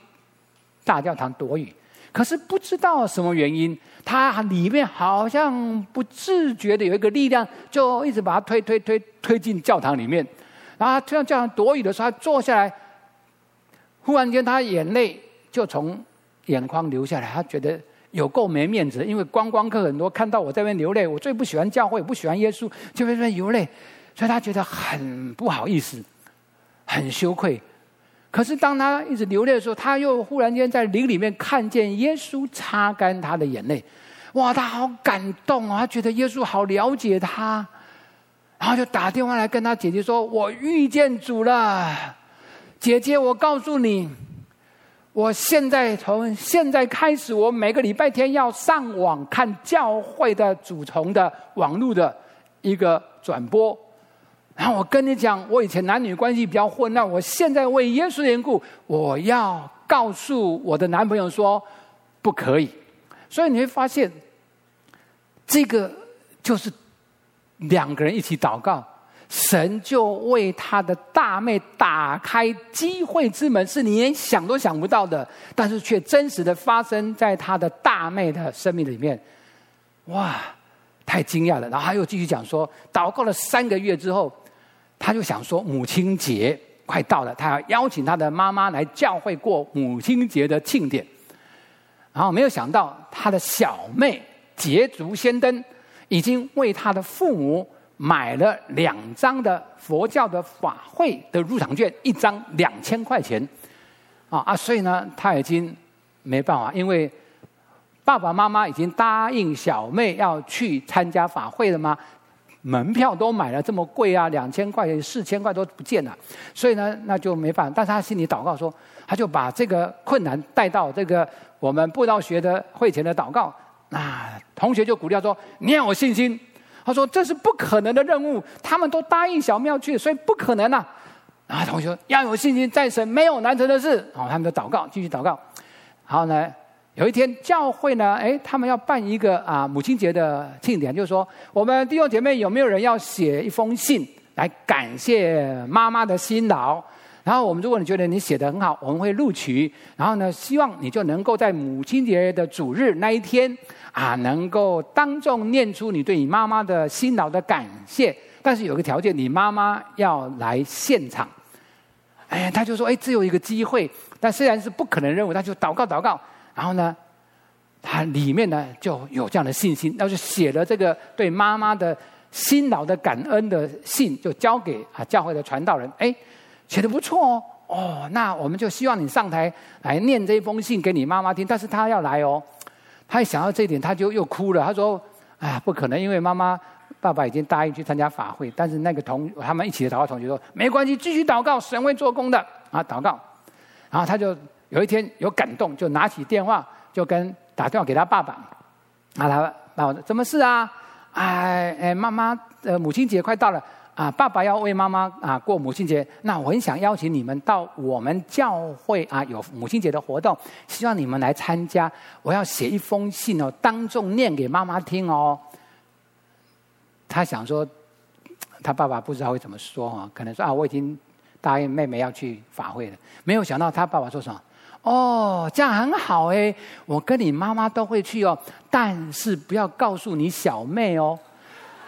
大教堂躲雨。可是不知道什么原因，他里面好像不自觉的有一个力量，就一直把他推推推推进教堂里面。然后他这样教堂躲雨的时候，他坐下来，忽然间他眼泪就从眼眶流下来。他觉得有够没面子，因为观光客很多，看到我在那边流泪，我最不喜欢教会，不喜欢耶稣，就在那边流泪。所以他觉得很不好意思，很羞愧。可是当他一直流泪的时候，他又忽然间在灵里面看见耶稣擦干他的眼泪，哇，他好感动啊！他觉得耶稣好了解他，然后就打电话来跟他姐姐说：“我遇见主了，姐姐，我告诉你。”我现在从现在开始，我每个礼拜天要上网看教会的主从的网络的一个转播。然后我跟你讲，我以前男女关系比较混乱，我现在为耶稣的缘故，我要告诉我的男朋友说不可以。所以你会发现，这个就是两个人一起祷告。神就为他的大妹打开机会之门，是你连想都想不到的，但是却真实的发生在他的大妹的生命里面。哇，太惊讶了！然后他又继续讲说，祷告了三个月之后，他就想说母亲节快到了，他要邀请他的妈妈来教会过母亲节的庆典。然后没有想到，他的小妹捷足先登，已经为他的父母。买了两张的佛教的法会的入场券，一张两千块钱，啊啊！所以呢，他已经没办法，因为爸爸妈妈已经答应小妹要去参加法会了吗，门票都买了这么贵啊，两千块、四千块都不见了，所以呢，那就没办法。但是他心里祷告说，他就把这个困难带到这个我们布道学的会前的祷告，那，同学就鼓励他说：“你要有信心。”他说：“这是不可能的任务，他们都答应小庙去，所以不可能呐、然后，同学说要有信心，在神没有难成的事。好，他们就祷告，继续祷告。然后呢，有一天教会呢，哎，他们要办一个啊母亲节的庆典，就是说，我们弟兄姐妹有没有人要写一封信来感谢妈妈的辛劳？然后我们，如果你觉得你写的很好，我们会录取。然后呢，希望你就能够在母亲节的主日那一天。啊，能够当众念出你对你妈妈的辛劳的感谢，但是有个条件，你妈妈要来现场。哎，他就说，哎，只有一个机会，但虽然是不可能任务，他就祷告祷告。然后呢，他里面呢就有这样的信心，那就写了这个对妈妈的辛劳的感恩的信，就交给啊教会的传道人。哎，写得不错哦，哦，那我们就希望你上台来念这封信给你妈妈听，但是他要来哦。他一想到这一点，他就又哭了。他说：“哎，不可能，因为妈妈、爸爸已经答应去参加法会。但是那个同他们一起的祷告同学说，没关系，继续祷告，神会做工的啊！祷告。然后他就有一天有感动，就拿起电话，就跟打电话给他爸爸。啊，他爸爸说：什么事啊？哎哎，妈妈，呃，母亲节快到了。”啊，爸爸要为妈妈啊过母亲节，那我很想邀请你们到我们教会啊有母亲节的活动，希望你们来参加。我要写一封信哦，当众念给妈妈听哦。他想说，他爸爸不知道会怎么说啊，可能说啊，我已经答应妹妹要去法会了。没有想到他爸爸说什么？哦，这样很好哎，我跟你妈妈都会去哦，但是不要告诉你小妹哦。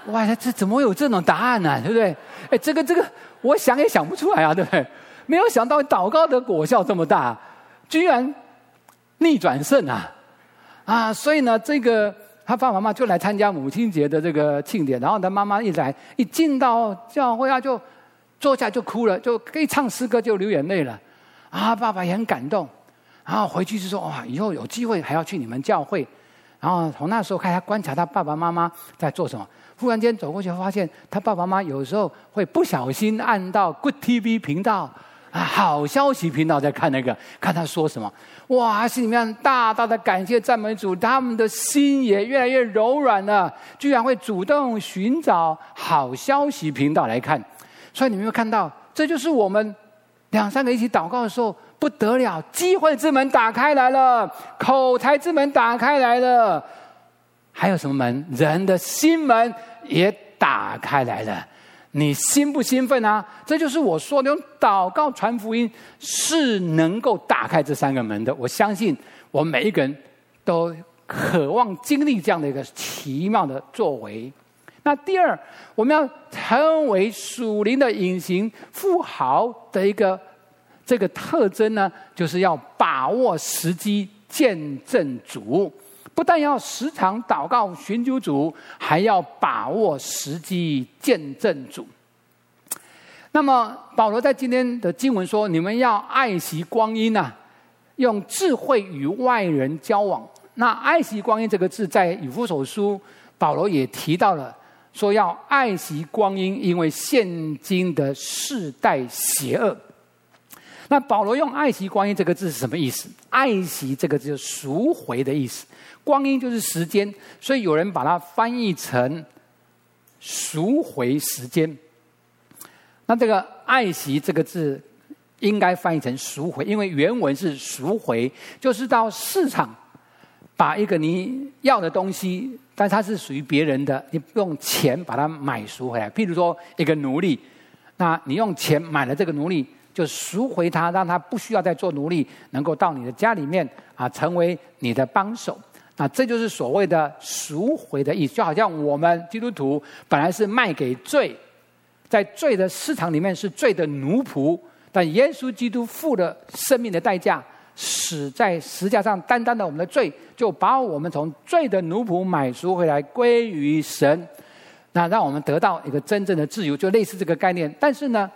哇，这怎么会有这种答案呢、对不对？哎，这个这个，我想也想不出来啊，对不对？没有想到祷告的果效这么大，居然逆转胜啊！啊，所以呢，这个他爸爸妈妈就来参加母亲节的这个庆典，然后他妈妈一来，一进到教会啊，就坐下就哭了，就可以唱诗歌就流眼泪了。啊，爸爸也很感动，然后回去就说：哇，以后有机会还要去你们教会。然后从那时候开始，观察他爸爸妈妈在做什么。忽然间走过去，发现他爸爸妈妈有时候会不小心按到 Good TV 频道啊，好消息频道在看那个，看他说什么。哇，心里面大大的感谢赞美主，他们的心也越来越柔软了，居然会主动寻找好消息频道来看。所以你们有没有看到，这就是我们两三个一起祷告的时候不得了，机会之门打开来了，口才之门打开来了。还有什么门？人的心门也打开来了，你兴不兴奋啊？这就是我说的，用祷告传福音是能够打开这三个门的。我相信我们每一个人都渴望经历这样的一个奇妙的作为。那第二，我们要成为属灵的隐形富豪的一个这个特征呢，就是要把握时机见证主。不但要时常祷告寻求主，还要把握时机见证主。那么保罗在今天的经文说：“你们要爱惜光阴呐、用智慧与外人交往。”那“爱惜光阴”这个字，在以弗所书，保罗也提到了，说要爱惜光阴，因为现今的世代邪恶。那保罗用“爱惜光阴”这个字是什么意思？“爱惜”这个字就是赎回的意思，“光阴”就是时间，所以有人把它翻译成“赎回时间”。那这个“爱惜”这个字应该翻译成“赎回”，因为原文是“赎回”，就是到市场把一个你要的东西，但它是属于别人的，你用钱把它买赎回来。譬如说一个奴隶，那你用钱买了这个奴隶，就赎回他，让他不需要再做奴隶，能够到你的家里面啊，成为你的帮手。那这就是所谓的赎回的意思，就好像我们基督徒本来是卖给罪。在罪的市场里面是罪的奴仆，但耶稣基督付了生命的代价，死在十字架上担当了我们的罪，就把我们从罪的奴仆买赎回来，归于神，那让我们得到一个真正的自由，就类似这个概念。但是呢，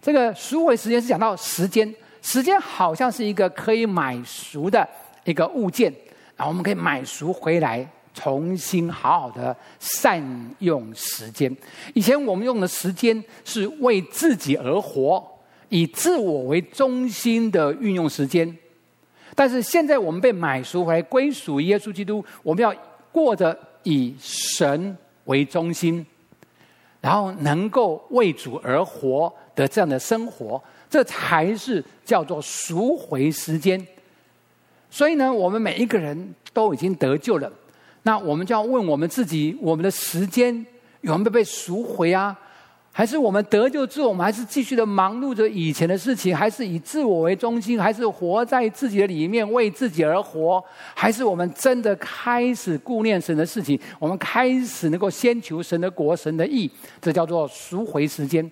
这个赎回时间是讲到时间，时间好像是一个可以买赎的一个物件，然后我们可以买赎回来。重新好好的善用时间。以前我们用的时间是为自己而活，以自我为中心的运用时间。但是现在我们被买赎回来，归属耶稣基督，我们要过着以神为中心，然后能够为主而活的这样的生活，这才是叫做赎回时间。所以呢，我们每一个人都已经得救了。那我们就要问我们自己：我们的时间有没有被赎回啊？还是我们得救之后，我们还是继续的忙碌着以前的事情？还是以自我为中心？还是活在自己的里面，为自己而活？还是我们真的开始顾念神的事情？我们开始能够先求神的国、神的义，这叫做赎回时间。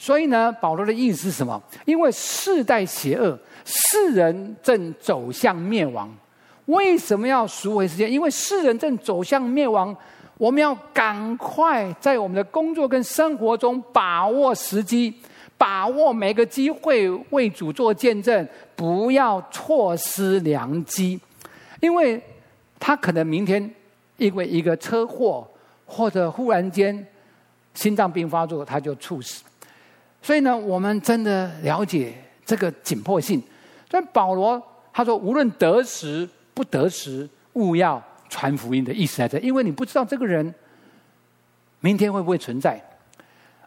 所以呢，保罗的意思是什么？因为世代邪恶，世人正走向灭亡。为什么要赎回时间？因为世人正走向灭亡，我们要赶快在我们的工作跟生活中把握时机，把握每个机会为主做见证，不要错失良机。因为他可能明天因为一个车祸或者忽然间心脏病发作，他就猝死。所以呢，我们真的了解这个紧迫性。但保罗他说，无论得时。不得时，勿要传福音的意思在这，因为你不知道这个人明天会不会存在。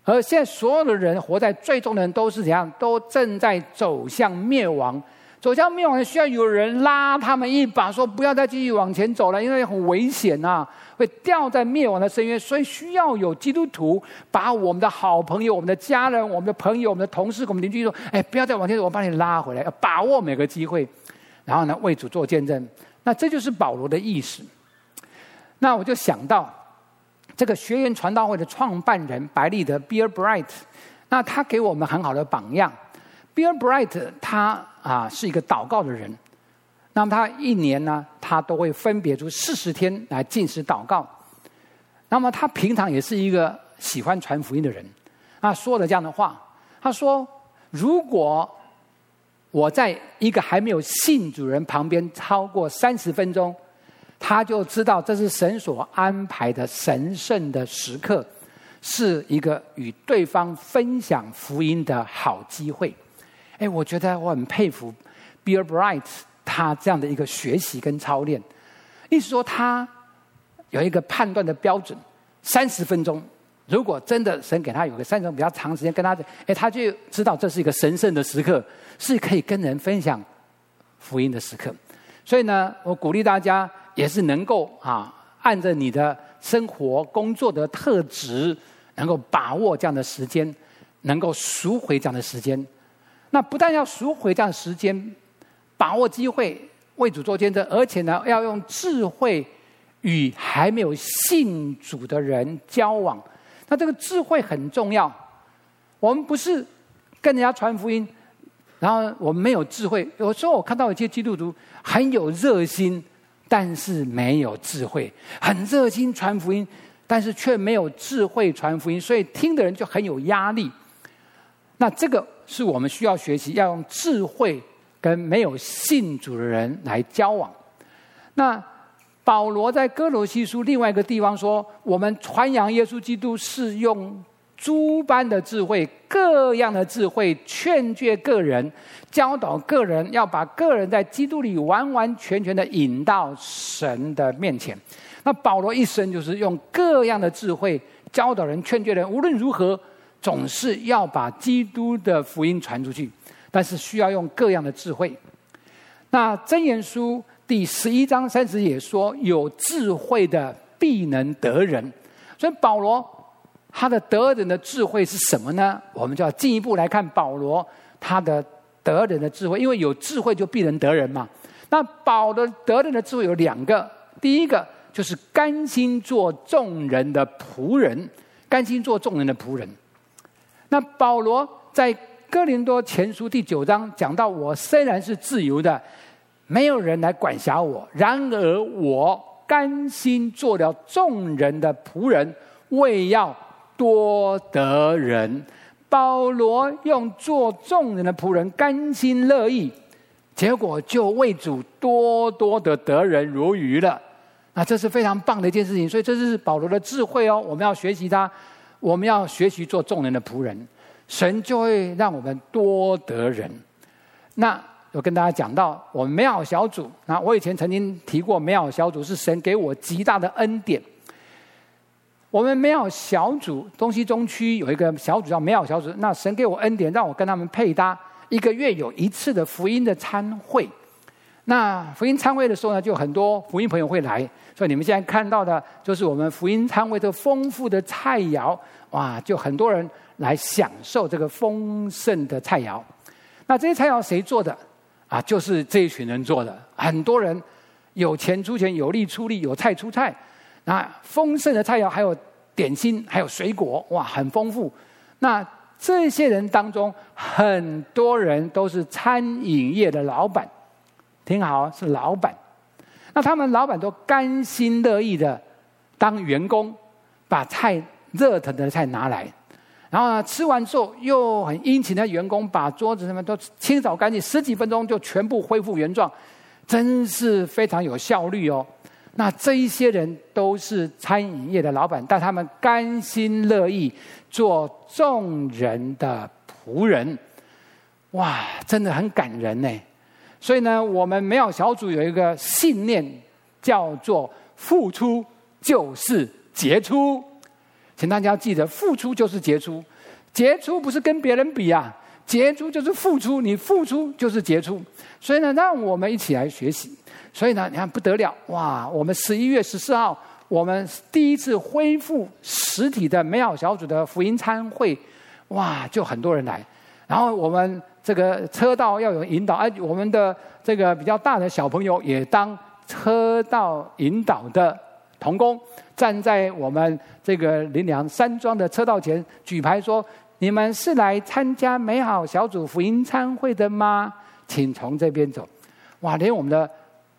而现在所有的人活在最终的人都是怎样？都正在走向灭亡。走向灭亡的，需要有人拉他们一把，说不要再继续往前走了，因为很危险呐、啊，会掉在灭亡的深渊。所以需要有基督徒把我们的好朋友、我们的家人、我们的朋友、我们的同事、我们邻居说：“哎，不要再往前走，我把你拉回来，要把握每个机会。”然后呢，为主做见证，那这就是保罗的意思。那我就想到，这个学员传道会的创办人白利德 Bill Bright，那他给我们很好的榜样。Bill Bright 他啊是一个祷告的人，那么他一年呢，他都会分别出四十天来进食祷告。那么他平常也是一个喜欢传福音的人，他说了这样的话，他说：“如果……”我在一个还没有信主人旁边超过三十分钟，他就知道这是神所安排的神圣的时刻，是一个与对方分享福音的好机会。哎，我觉得我很佩服 Bill Bright 他这样的一个学习跟操练，意思说他有一个判断的标准，三十分钟。如果真的神给他有个三种比较长时间跟他，哎，他就知道这是一个神圣的时刻，是可以跟人分享福音的时刻。所以呢，我鼓励大家也是能够啊，按着你的生活工作的特质，能够把握这样的时间，能够赎回这样的时间。那不但要赎回这样时间，把握机会为主做见证，而且呢，要用智慧与还没有信主的人交往。那这个智慧很重要，我们不是跟人家传福音，然后我们没有智慧。有时候我看到有些基督徒很有热心，但是没有智慧；很热心传福音，但是却没有智慧传福音，所以听的人就很有压力。那这个是我们需要学习，要用智慧跟没有信主的人来交往。那保罗在哥罗西书另外一个地方说，我们传扬耶稣基督是用诸般的智慧，各样的智慧，劝诫个人，教导个人，要把个人在基督里完完全全的引到神的面前。那保罗一生就是用各样的智慧教导人、劝诫人，无论如何。总是要把基督的福音传出去，但是需要用各样的智慧。那箴言书第十一章三十也说：“有智慧的必能得人。”所以保罗他的得人的智慧是什么呢？我们就要进一步来看保罗他的得人的智慧，因为有智慧就必能得人嘛。那保罗得人的智慧有两个，第一个就是甘心做众人的仆人，甘心做众人的仆人。那保罗在哥林多前书第九章讲到：“我虽然是自由的，没有人来管辖我，然而我甘心做了众人的仆人，为要多得人。”保罗用做众人的仆人，甘心乐意，结果就为主多多的得人如鱼了。那这是非常棒的一件事情，所以这是保罗的智慧哦，我们要学习他。我们要学习做众人的仆人，神就会让我们多得人。那我跟大家讲到，我们美好小组，那我以前曾经提过，美好小组是神给我极大的恩典。我们美好小组东西中区有一个小组叫美好小组，那神给我恩典，让我跟他们配搭一个月有一次的福音的餐会。那福音餐会的时候呢，就很多福音朋友会来。所以你们现在看到的，就是我们福音餐会的丰富的菜肴，哇，就很多人来享受这个丰盛的菜肴。那这些菜肴谁做的？啊，就是这一群人做的。很多人有钱出钱，有力出力，有菜出菜。那丰盛的菜肴还有点心，还有水果，哇，很丰富。那这些人当中，很多人都是餐饮业的老板，听好，是老板。那他们老板都甘心乐意的当员工，把菜热腾的菜拿来，然后呢，吃完之后又很殷勤的员工把桌子什么都清扫干净，十几分钟就全部恢复原状，真是非常有效率哦。那这一些人都是餐饮业的老板，但他们甘心乐意做众人的仆人，哇，真的很感人呢。所以呢，我们美好小组有一个信念，叫做“付出就是杰出”。请大家记得，付出就是杰出，杰出不是跟别人比啊，杰出就是付出，你付出就是杰出。所以呢，让我们一起来学习。所以呢，你看不得了哇！我们十一月十四号，我们第一次恢复实体的美好小组的福音餐会，哇，就很多人来。然后我们。这个车道要有引导，而我们的这个比较大的小朋友也当车道引导的童工，站在我们这个林良山庄的车道前举牌说：“你们是来参加美好小组福音参会的吗？请从这边走。”哇，连我们的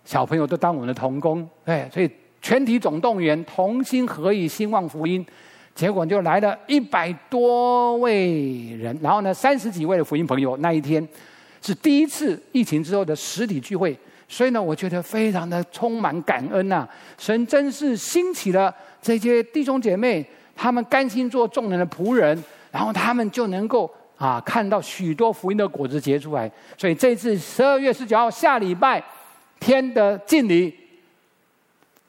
小朋友都当我们的童工，哎，所以全体总动员，同心合意，兴旺福音。结果就来了一百多位人，然后呢，三十几位的福音朋友。那一天是第一次疫情之后的实体聚会，所以呢，我觉得非常的充满感恩呐、啊。神真是兴起了这些弟兄姐妹，他们甘心做众人的仆人，然后他们就能够啊看到许多福音的果子结出来。所以这次十二月十九号下礼拜天的敬礼，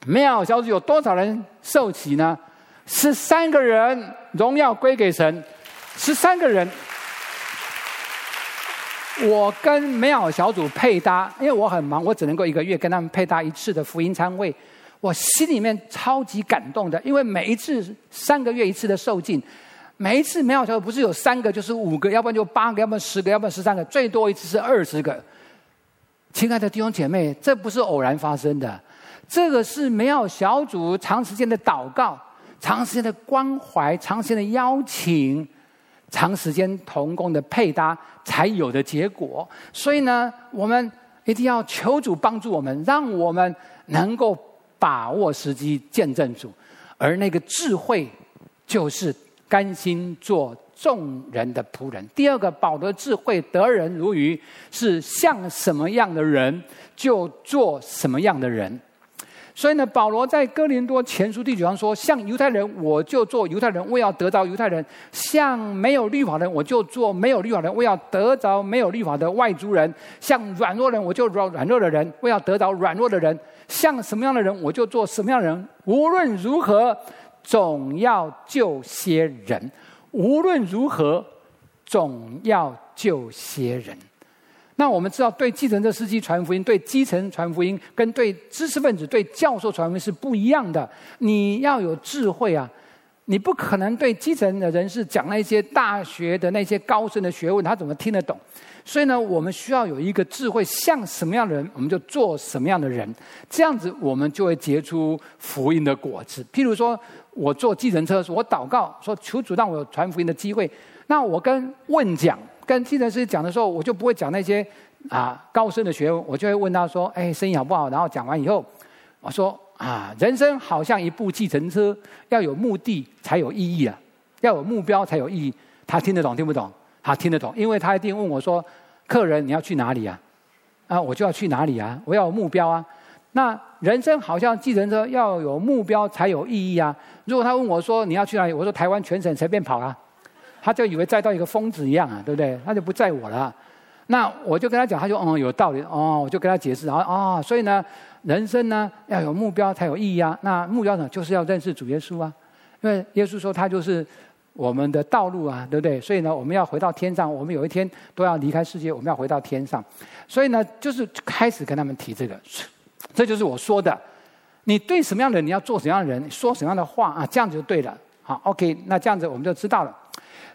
美好小组有多少人受洗呢？十三个人，荣耀归给神。十三个人，我跟美好小组配搭，因为我很忙，我只能够一个月跟他们配搭一次的福音餐会。我心里面超级感动的，因为每一次三个月一次的受尽，每一次美好小组不是有三个就是五个，要不然就八个，要不然十个，要不然十三个，最多一次是二十个。亲爱的弟兄姐妹，这不是偶然发生的，这个是美好小组长时间的祷告。长时间的关怀，长时间的邀请，长时间同工的配搭，才有的结果。所以呢，我们一定要求主帮助我们，让我们能够把握时机见证主。而那个智慧，就是甘心做众人的仆人。第二个，保罗智慧得人如鱼，是像什么样的人就做什么样的人。所以呢，保罗在哥林多前书第九章说：“像犹太人，我就做犹太人，为要得着犹太人；像没有律法的人，我就做没有律法的人，为要得着没有律法的外族人；像软弱人，我就做软弱的人，为要得着软弱的人；像什么样的人，我就做什么样的人。无论如何，总要救些人；无论如何，总要救些人。”那我们知道，对计程车司机传福音，对基层传福音，跟对知识分子、对教授传福音是不一样的。你要有智慧啊！你不可能对基层的人士讲那些大学的那些高深的学问，他怎么听得懂？所以呢，我们需要有一个智慧，像什么样的人，我们就做什么样的人。这样子，我们就会结出福音的果子。譬如说，我坐计程车，我祷告说：“求主让我有传福音的机会。”那我跟问讲。跟计程师讲的时候，我就不会讲那些啊高深的学问，我就会问他说：“哎，生意好不好？”然后讲完以后，我说：“啊，人生好像一部计程车，要有目的才有意义啊，要有目标才有意义。”他听得懂听不懂？他听得懂，因为他一定问我说：“客人，你要去哪里啊？”啊，我就要去哪里啊？我要有目标啊。那人生好像计程车要有目标才有意义啊。如果他问我说：“你要去哪里？”我说：“台湾全省随便跑啊。”他就以为载到一个疯子一样啊，对不对？他就不载我了。那我就跟他讲，他就嗯有道理哦，我就跟他解释，然后啊，所以呢，人生呢要有目标才有意义啊。那目标呢，就是要认识主耶稣啊，因为耶稣说他就是我们的道路啊，对不对？所以呢，我们要回到天上，我们有一天都要离开世界，我们要回到天上。所以呢，就是开始跟他们提这个，[SNIFFS] 这就是我说的，你对什么样的人，你要做什么样的人，说什么样的话啊，这样就对了。好，OK，那这样子我们就知道了。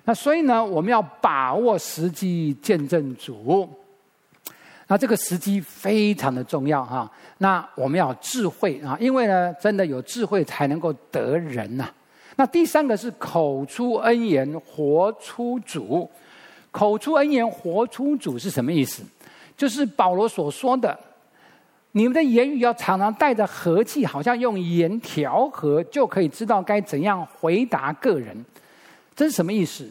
那所以呢，我们要把握时机见证主。那这个时机非常的重要哈。那我们要智慧啊，因为呢，真的有智慧才能够得人呐。那第三个是口出恩言，活出主。口出恩言，活出主是什么意思？就是保罗所说的，你们的言语要常常带着和气，好像用盐调和，就可以知道该怎样回答个人。这是什么意思？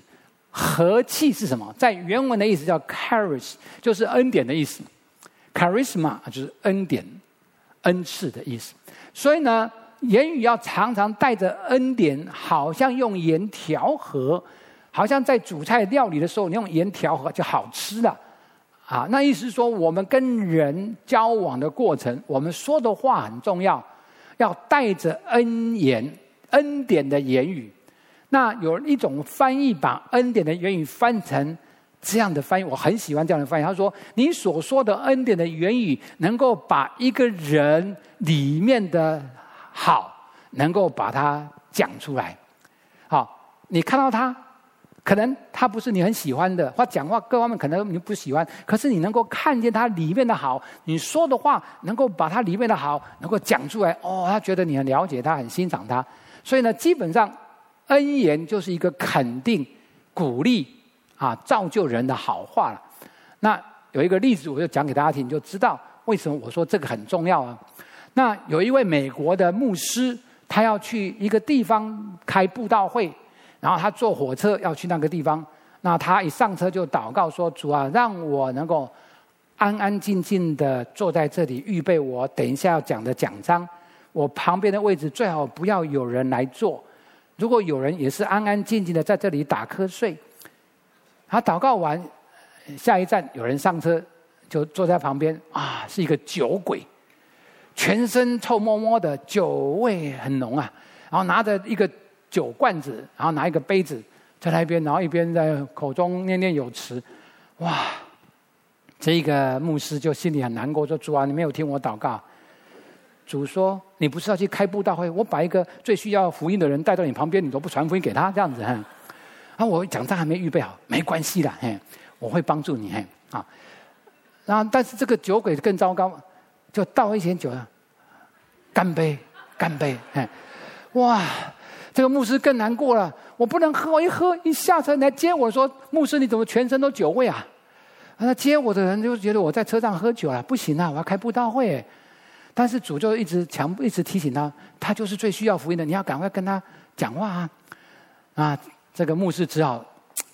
和气是什么？在原文的意思叫 charis，就是恩典的意思。charisma 就是恩典、恩赐的意思。所以呢，言语要常常带着恩典，好像用盐调和，好像在煮菜料理的时候，你用盐调和就好吃了。啊，那意思是说，我们跟人交往的过程，我们说的话很重要，要带着恩言、恩典的言语。那有一种翻译把恩典的言语翻成这样的翻译，我很喜欢这样的翻译。他说：“你所说的恩典的言语，能够把一个人里面的好，能够把它讲出来。好，你看到他，可能他不是你很喜欢的，或讲话各方面可能你不喜欢，可是你能够看见他里面的好，你说的话能够把他里面的好能够讲出来。哦，他觉得你很了解他，很欣赏他。所以呢，基本上。”恩言就是一个肯定、鼓励啊，造就人的好话了。那有一个例子，我就讲给大家听，就知道为什么我说这个很重要啊。那有一位美国的牧师，他要去一个地方开布道会，然后他坐火车要去那个地方。那他一上车就祷告说：“主啊，让我能够安安静静的坐在这里，预备我等一下要讲的讲章。我旁边的位置最好不要有人来坐。”如果有人也是安安静静的在这里打瞌睡，他祷告完，下一站有人上车，就坐在旁边啊，是一个酒鬼，全身臭摸摸的，酒味很浓啊，然后拿着一个酒罐子，然后拿一个杯子在那边，然后一边在口中念念有词，哇，这个牧师就心里很难过，说主啊，你没有听我祷告。主说：“你不是要去开布道会？我把一个最需要福音的人带到你旁边，你都不传福音给他，这样子哈？啊，我讲他还没预备好，没关系的，嘿，我会帮助你，嘿，啊。然后，但是这个酒鬼更糟糕，就倒一些酒，干杯，干杯，嘿，哇，这个牧师更难过了，我不能喝，我一喝一下车来接我说，牧师你怎么全身都酒味啊？那接我的人就觉得我在车上喝酒了，不行啊，我要开布道会。”但是主就一直强，一直提醒他，他就是最需要福音的，你要赶快跟他讲话啊！啊，这个牧师只好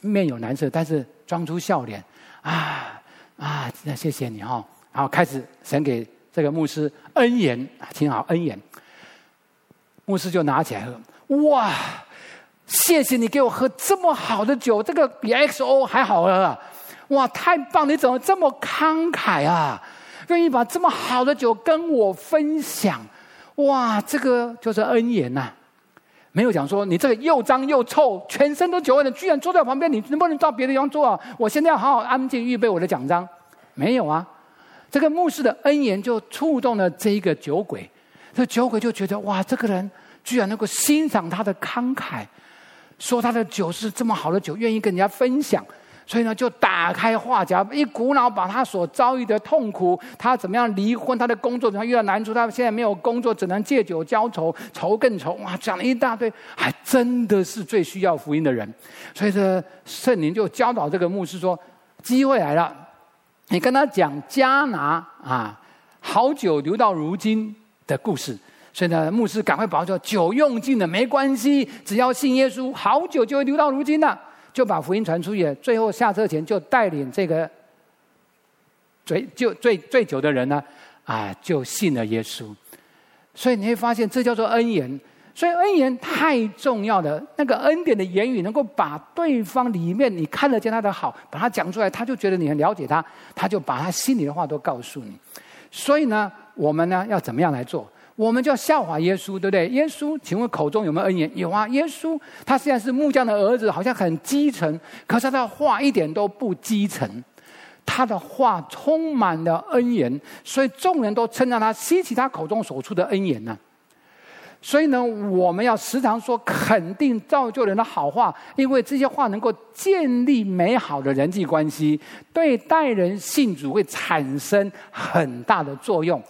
面有难色，但是装出笑脸，啊啊，那谢谢你哈、哦。然后开始神给这个牧师恩言，听好恩言。牧师就拿起来喝，哇，谢谢你给我喝这么好的酒，这个比 XO 还好喝，哇，太棒！你怎么这么慷慨啊？愿意把这么好的酒跟我分享，哇，这个就是恩言呐、没有讲说你这个又脏又臭，全身都酒味的，居然坐在旁边，你能不能到别的地方坐啊？我现在要好好安静预备我的奖章。没有啊，这个牧师的恩言就触动了这一个酒鬼，这酒鬼就觉得哇，这个人居然能够欣赏他的慷慨，说他的酒是这么好的酒，愿意跟人家分享。所以呢，就打开话匣，一股脑把他所遭遇的痛苦，他怎么样离婚，他的工作怎么样遇到难处，他现在没有工作，只能借酒浇愁，愁更愁。哇，讲了一大堆，还真的是最需要福音的人。所以这圣灵就教导这个牧师说：机会来了，你跟他讲迦拿啊，好酒留到如今的故事。所以呢，牧师赶快保证酒用尽了没关系，只要信耶稣，好酒就会留到如今的。就把福音传出去，最后下车前就带领这个醉就醉醉酒的人呢，啊，就信了耶稣。所以你会发现，这叫做恩言。所以恩言太重要了，那个恩典的言语能够把对方里面你看得见他的好，把他讲出来，他就觉得你很了解他，他就把他心里的话都告诉你。所以呢，我们呢要怎么样来做？我们就要效法耶稣，对不对？耶稣，请问口中有没有恩言？有啊。耶稣他虽然是木匠的儿子，好像很基层，可是他的话一点都不基层，他的话充满了恩言，所以众人都称赞他，吸取他口中所出的恩言呢。所以呢，我们要时常说肯定造就人的好话，因为这些话能够建立美好的人际关系，对待人信主会产生很大的作用。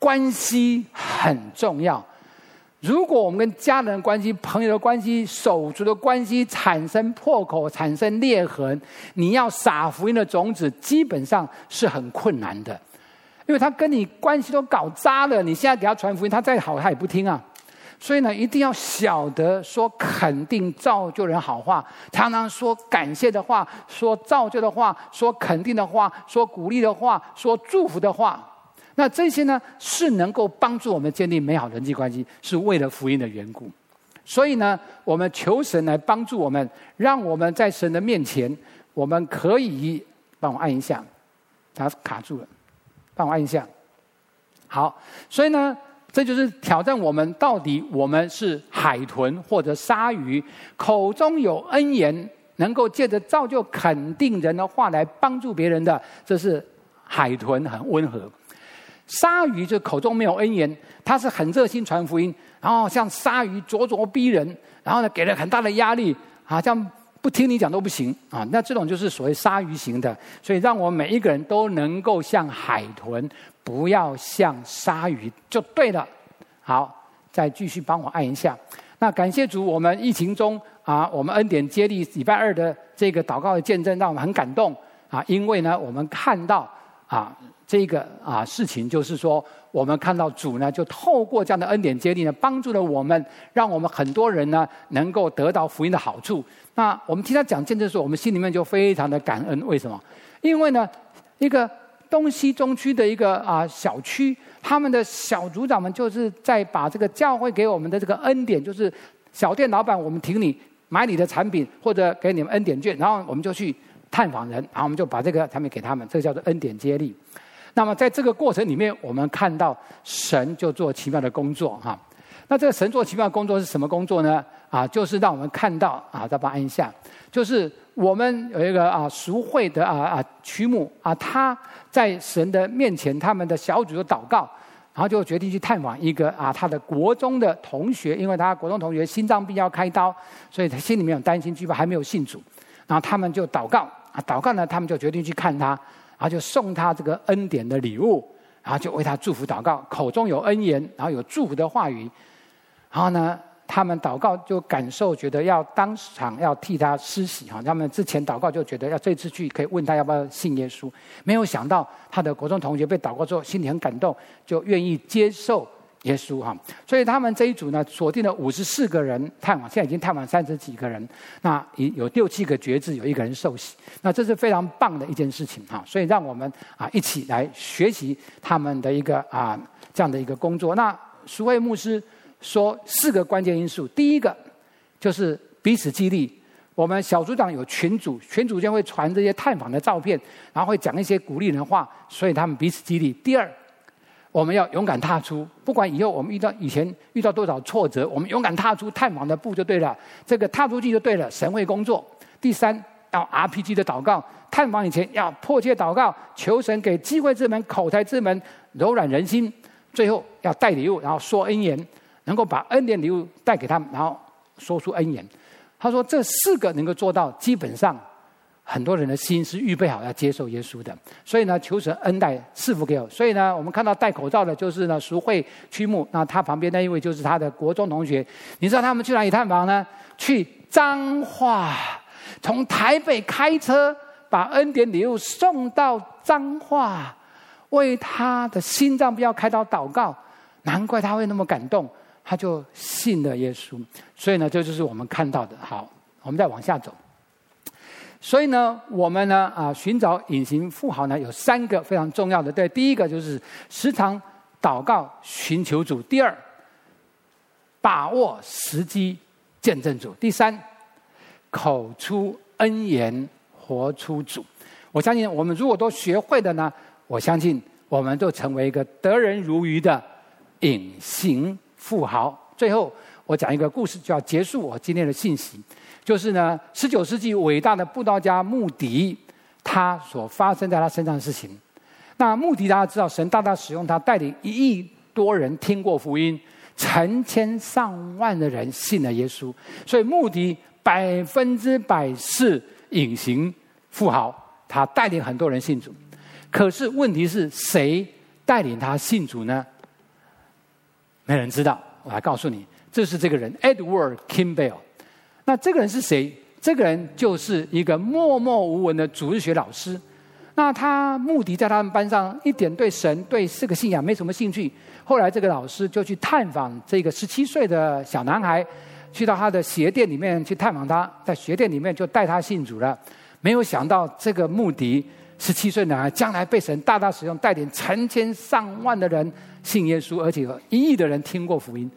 关系很重要。如果我们跟家人关系、朋友的关系、手足的关系产生破口、产生裂痕，你要撒福音的种子，基本上是很困难的，因为他跟你关系都搞渣了。你现在给他传福音，他再好他也不听啊。所以呢，一定要晓得说肯定造就人好话，常常说感谢的话，说造就的话，说肯定的话，说鼓励的话，说祝福的话。那这些呢，是能够帮助我们建立美好人际关系，是为了福音的缘故。所以呢，我们求神来帮助我们，让我们在神的面前，我们可以帮我按一下，它卡住了，帮我按一下。好，所以呢，这就是挑战我们，到底我们是海豚或者鲨鱼，口中有恩言，能够借着造就肯定人的话来帮助别人的，这是海豚很温和。鲨鱼就口中没有恩言，他是很热心传福音，然后像鲨鱼咄咄逼人，然后呢给了很大的压力，好像不听你讲都不行啊。那这种就是所谓鲨鱼型的，所以让我们每一个人都能够像海豚，不要像鲨鱼就对了。好，再继续帮我按一下。那感谢主，我们疫情中啊，我们恩典接力礼拜二的这个祷告的见证，让我们很感动啊，因为呢，我们看到啊。这个啊事情就是说，我们看到主呢，就透过这样的恩典接力呢，帮助了我们，让我们很多人呢能够得到福音的好处。那我们听他讲见证的时候，我们心里面就非常的感恩。为什么？因为呢，一个东西中区的一个啊小区，他们的小组长们就是在把这个教会给我们的这个恩典，就是小店老板，我们挺你买你的产品，或者给你们恩典券，然后我们就去探访人，然后我们就把这个产品给他们，这个叫做恩典接力。那么在这个过程里面，我们看到神就做奇妙的工作哈。那这个神做奇妙的工作是什么工作呢？啊，就是让我们看到啊，再把按一下，就是我们有一个啊赎会的啊啊曲目啊，他在神的面前，他们的小组就祷告，然后就决定去探访一个啊他的国中的同学，因为他国中同学心脏病要开刀，所以他心里面有担心，惧怕还没有信主，然后他们就祷告啊，祷告呢，他们就决定去看他。然后就送他这个恩典的礼物，然后就为他祝福祷告，口中有恩言，然后有祝福的话语。然后呢，他们祷告就感受觉得要当场要替他施洗哈。他们之前祷告就觉得要这次去可以问他要不要信耶稣，没有想到他的国中同学被祷告之后心里很感动，就愿意接受耶稣哈。所以他们这一组呢，锁定了五十四个人探访，现在已经探访三十几个人。那有六七个决志，有一个人受洗。那这是非常棒的一件事情哈。所以让我们啊一起来学习他们的一个啊这样的一个工作。那苏慧牧师说四个关键因素，第一个就是彼此激励。我们小组长有群组，群组间会传这些探访的照片，然后会讲一些鼓励人的话，所以他们彼此激励。第二，我们要勇敢踏出，不管以后我们遇到以前遇到多少挫折，我们勇敢踏出探访的步就对了，这个踏出去就对了，神会工作。第三，要 RPG 的祷告，探访以前要迫切祷告，求神给机会之门、口才之门，柔软人心。最后要带礼物，然后说恩言，能够把恩典礼物带给他们，然后说出恩言。他说：“这四个能够做到，基本上很多人的心是预备好要接受耶稣的。所以呢，求神恩待赐福给我。所以呢，我们看到戴口罩的，就是呢淑慧曲木。那他旁边那一位就是他的国中同学。你知道他们去哪里探访呢？去彰化，从台北开车把恩典礼物送到彰化，为他的心脏不要开刀祷告。难怪他会那么感动。”他就信了耶稣，所以呢，这就是我们看到的。好，我们再往下走。所以呢，我们呢啊，寻找隐形富豪呢，有三个非常重要的。对，第一个就是时常祷告寻求主；第二，把握时机见证主；第三，口出恩言活出主。我相信，我们如果都学会的呢，我相信我们都成为一个得人如鱼的隐形。富豪。最后，我讲一个故事，就要结束我今天的信息。就是呢，十九世纪伟大的布道家穆迪，他所发生在他身上的事情。那穆迪大家知道，神大大使用他，带领一亿多人听过福音，成千上万的人信了耶稣。所以穆迪百分之百是隐形富豪，他带领很多人信主。可是问题是谁带领他信主呢？没人知道，我来告诉你，这是这个人 Edward Kimball。那这个人是谁？这个人就是一个默默无闻的主日学老师。那他穆迪在他们班上一点对神、对这个信仰没什么兴趣。后来这个老师就去探访这个十七岁的小男孩，去到他的鞋店里面去探访他，在鞋店里面就带他信主了。没有想到这个穆迪十七岁男孩将来被神大大使用，带领成千上万的人。信耶稣，而且一亿的人听过福音，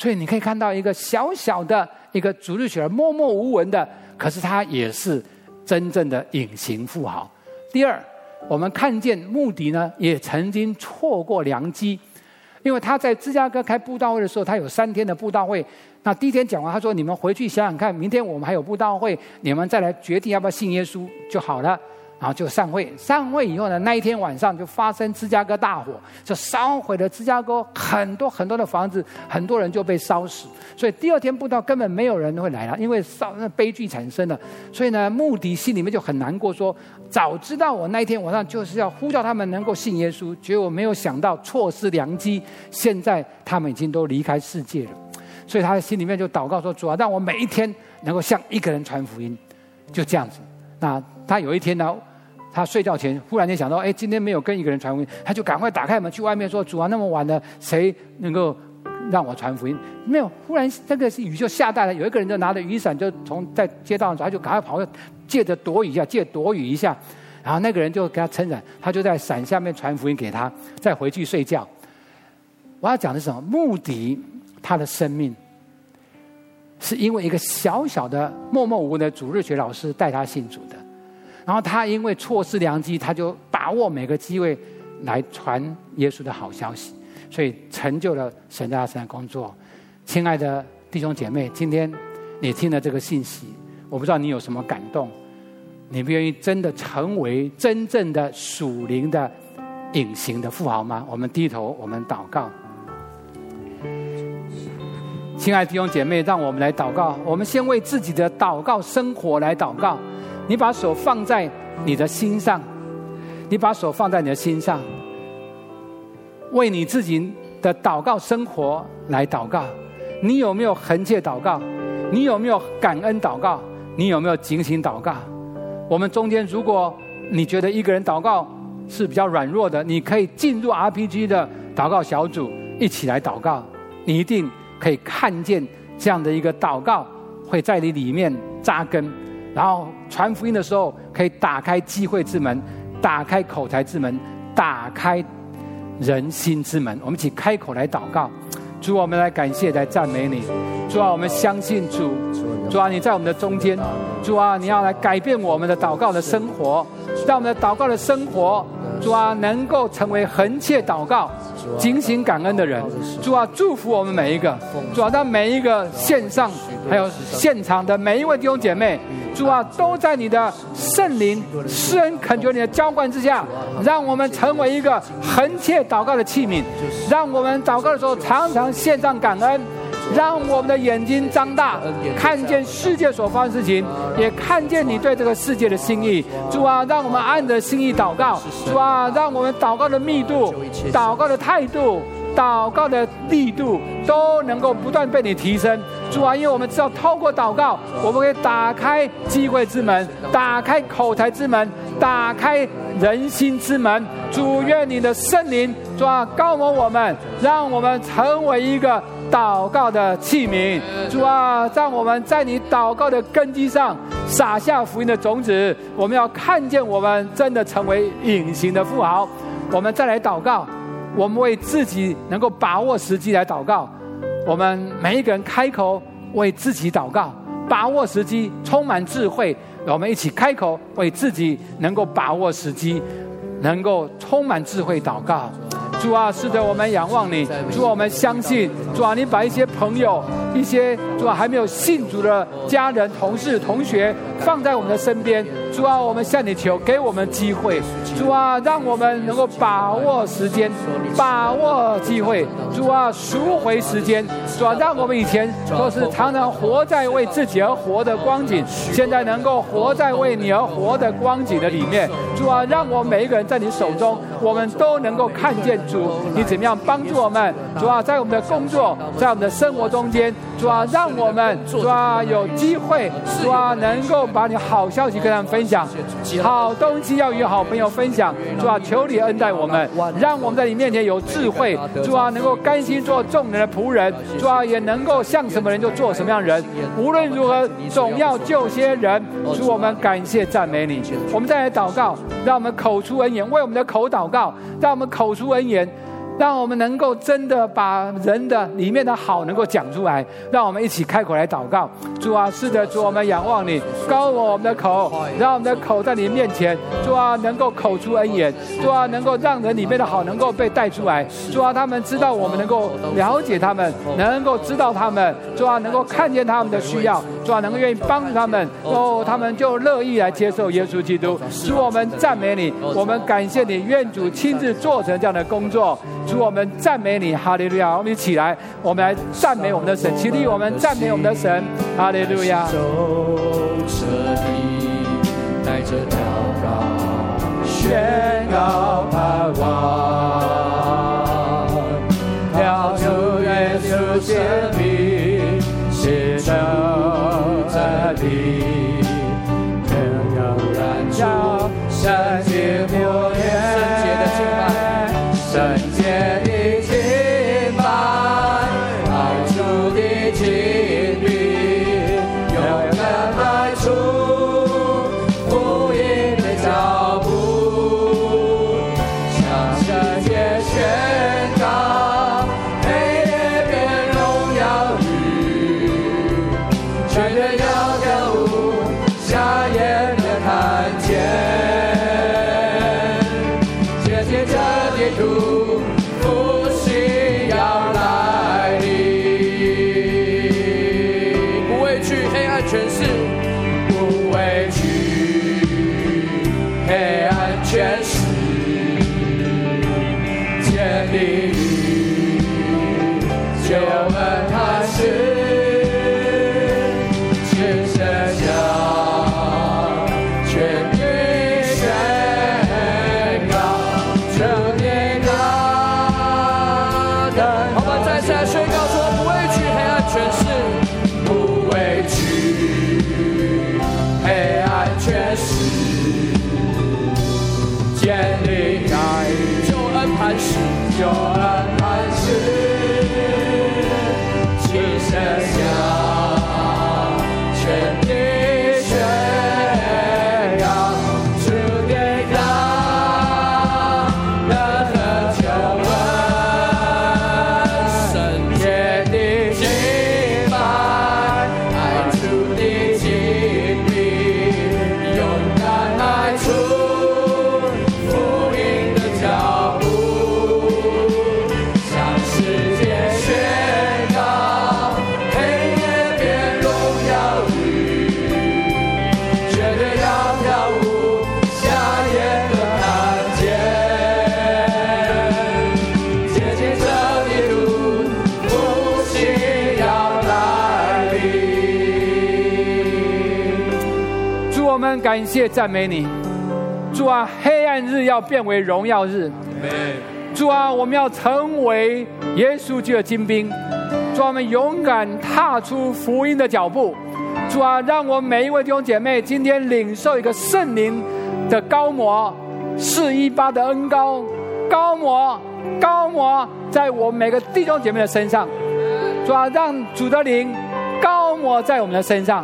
所以你可以看到一个小小的一个主日学默默无闻的，可是他也是真正的隐形富豪。第二，我们看见穆迪呢，也曾经错过良机，因为他在芝加哥开布道会的时候，他有三天的布道会。那第一天讲完，他说：“你们回去想想看，明天我们还有布道会，你们再来决定要不要信耶稣就好了。”然后就散会，散会以后呢，那一天晚上就发生芝加哥大火，就烧毁了芝加哥很多很多的房子，很多人就被烧死。所以第二天布道根本没有人会来了，因为烧那悲剧产生了。所以呢，穆迪心里面就很难过，说早知道我那一天晚上就是要呼叫他们能够信耶稣，结果没有想到错失良机，现在他们已经都离开世界了。所以他心里面就祷告说：主啊，让我每一天能够向一个人传福音，就这样子。那他有一天呢？他睡觉前忽然间想到，哎，今天没有跟一个人传福音，他就赶快打开门去外面说：“主啊，那么晚了，谁能够让我传福音？”没有，忽然那个雨就下大了，有一个人就拿着雨伞，就从在街道上走，他就赶快跑，借着躲雨一下，借躲雨一下，然后那个人就给他撑伞，他就在伞下面传福音给他，再回去睡觉。我要讲的是什么？目的他的生命是因为一个小小的默默无闻的主日学老师带他信主的。然后他因为错失良机，他就把握每个机会来传耶稣的好消息，所以成就了神在他身上工作。亲爱的弟兄姐妹，今天你听了这个信息，我不知道你有什么感动？你不愿意真的成为真正的属灵的隐形的富豪吗？我们低头，我们祷告。亲爱的弟兄姐妹，让我们来祷告。我们先为自己的祷告生活来祷告。你把手放在你的心上，你把手放在你的心上，为你自己的祷告生活来祷告。你有没有恒切祷告？你有没有感恩祷告？你有没有警醒祷告？我们中间，如果你觉得一个人祷告是比较软弱的，你可以进入 RPG 的祷告小组，一起来祷告，你一定可以看见这样的一个祷告会在你里面扎根，然后传福音的时候可以打开机会之门，打开口才之门，打开人心之门。我们一起开口来祷告。主，我们来感谢，来赞美你。主啊，我们相信主。主啊，你在我们的中间。主啊，你要来改变我们的祷告的生活，让我们的祷告的生活，主啊，能够成为恒切祷告、警醒感恩的人。主啊，祝福我们每一个。主啊，让每一个线上还有现场的每一位弟兄姐妹。主啊，都在你的圣灵施恩恳求你的浇灌之下，让我们成为一个恒切祷告的器皿，让我们祷告的时候常常献上感恩，让我们的眼睛张大，看见世界所发生事情，也看见你对这个世界的心意。主啊，让我们按着心意祷告。主啊，让我们祷告的密度、祷告的态度。祷告的力度都能够不断被你提升，主啊，因为我们知道透过祷告，我们可以打开机会之门，打开口才之门，打开人心之门。主，愿你的圣灵，主啊，高摩我们，让我们成为一个祷告的器皿。主啊，让我们在你祷告的根基上撒下福音的种子。我们要看见我们真的成为隐形的富豪。我们再来祷告。我们为自己能够把握时机来祷告，我们每一个人开口为自己祷告，把握时机，充满智慧。我们一起开口为自己能够把握时机，能够充满智慧祷告。主啊，是的，我们仰望你。主啊，我们相信。主啊，你把一些朋友、一些主啊还没有信主的家人、同事、同学放在我们的身边。主啊，我们向你求，给我们机会。主啊，让我们能够把握时间，把握机会。主啊，赎回时间。主啊，让我们以前都是常常活在为自己而活的光景，现在能够活在为你而活的光景的里面。主啊，让我每一个人在你手中，我们都能够看见。主，你怎么样帮助我们？主啊，在我们的工作，在我们的生活中间，主啊，让我们主啊有机会，主啊能够把你好消息跟他们分享，好东西要与好朋友分享。主啊，求你恩待我们，让我们在你面前有智慧。主啊，能够甘心做众人的仆人。主啊，也能够像什么人就做什么样的人。无论如何，总要救些人。主，我们感谢赞美你。我们再来祷告，让我们口出恩言，为我们的口祷告，让我们口出恩言。让我们能够真的把人的里面的好能够讲出来，让我们一起开口来祷告。主啊，是的，主，我们仰望你，高我们的口，让我们的口在你面前，主啊，能够口出恩言，主啊，能够让人里面的好能够被带出来，主啊，他们知道我们能够了解他们，能够知道他们，主啊，能够看见他们的需要，主啊，能够愿意帮助他们，哦，他们就乐意来接受耶稣基督。主，我们赞美你，我们感谢你，愿主亲自做成这样的工作。主，我们赞美你，哈利路亚！我们一起来，我们来赞美我们的神，起立，我们赞美我们的神，哈利路亚。带着祷告，宣告盼望，跳出耶稣生命，写出真理，能够燃烧圣洁火焰。我们在次来宣：说，不畏惧黑暗权势，不畏惧黑暗权势，建立在就能叛失。感谢赞美你，主啊！黑暗日要变为荣耀日，主啊！我们要成为耶稣基督的精兵，主啊！我们勇敢踏出福音的脚步，主啊！让我们每一位弟兄姐妹今天领受一个圣灵的高摩，四一八的恩高，高摩，高摩在我们每个弟兄姐妹的身上，主啊！让主的灵高摩在我们的身上。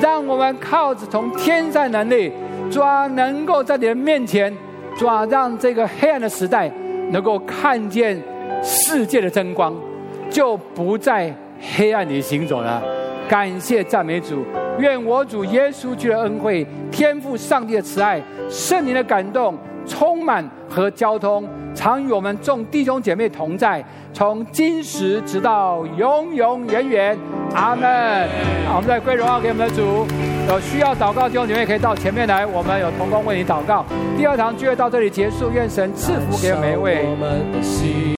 让我们靠着从天上能力，主啊，能够在你的面前，主啊，让这个黑暗的时代能够看见世界的真光，就不在黑暗里行走了。感谢赞美主，愿我主耶稣基督的恩惠、天赋上帝的慈爱、圣灵的感动、充满和交通，常与我们众弟兄姐妹同在，从今时直到永永远远。阿门。我们再归荣耀给我们的主。有需要祷告弟兄姐妹可以到前面来，我们有同工为你祷告。第二堂聚会到这里结束，愿神赐福给每一位。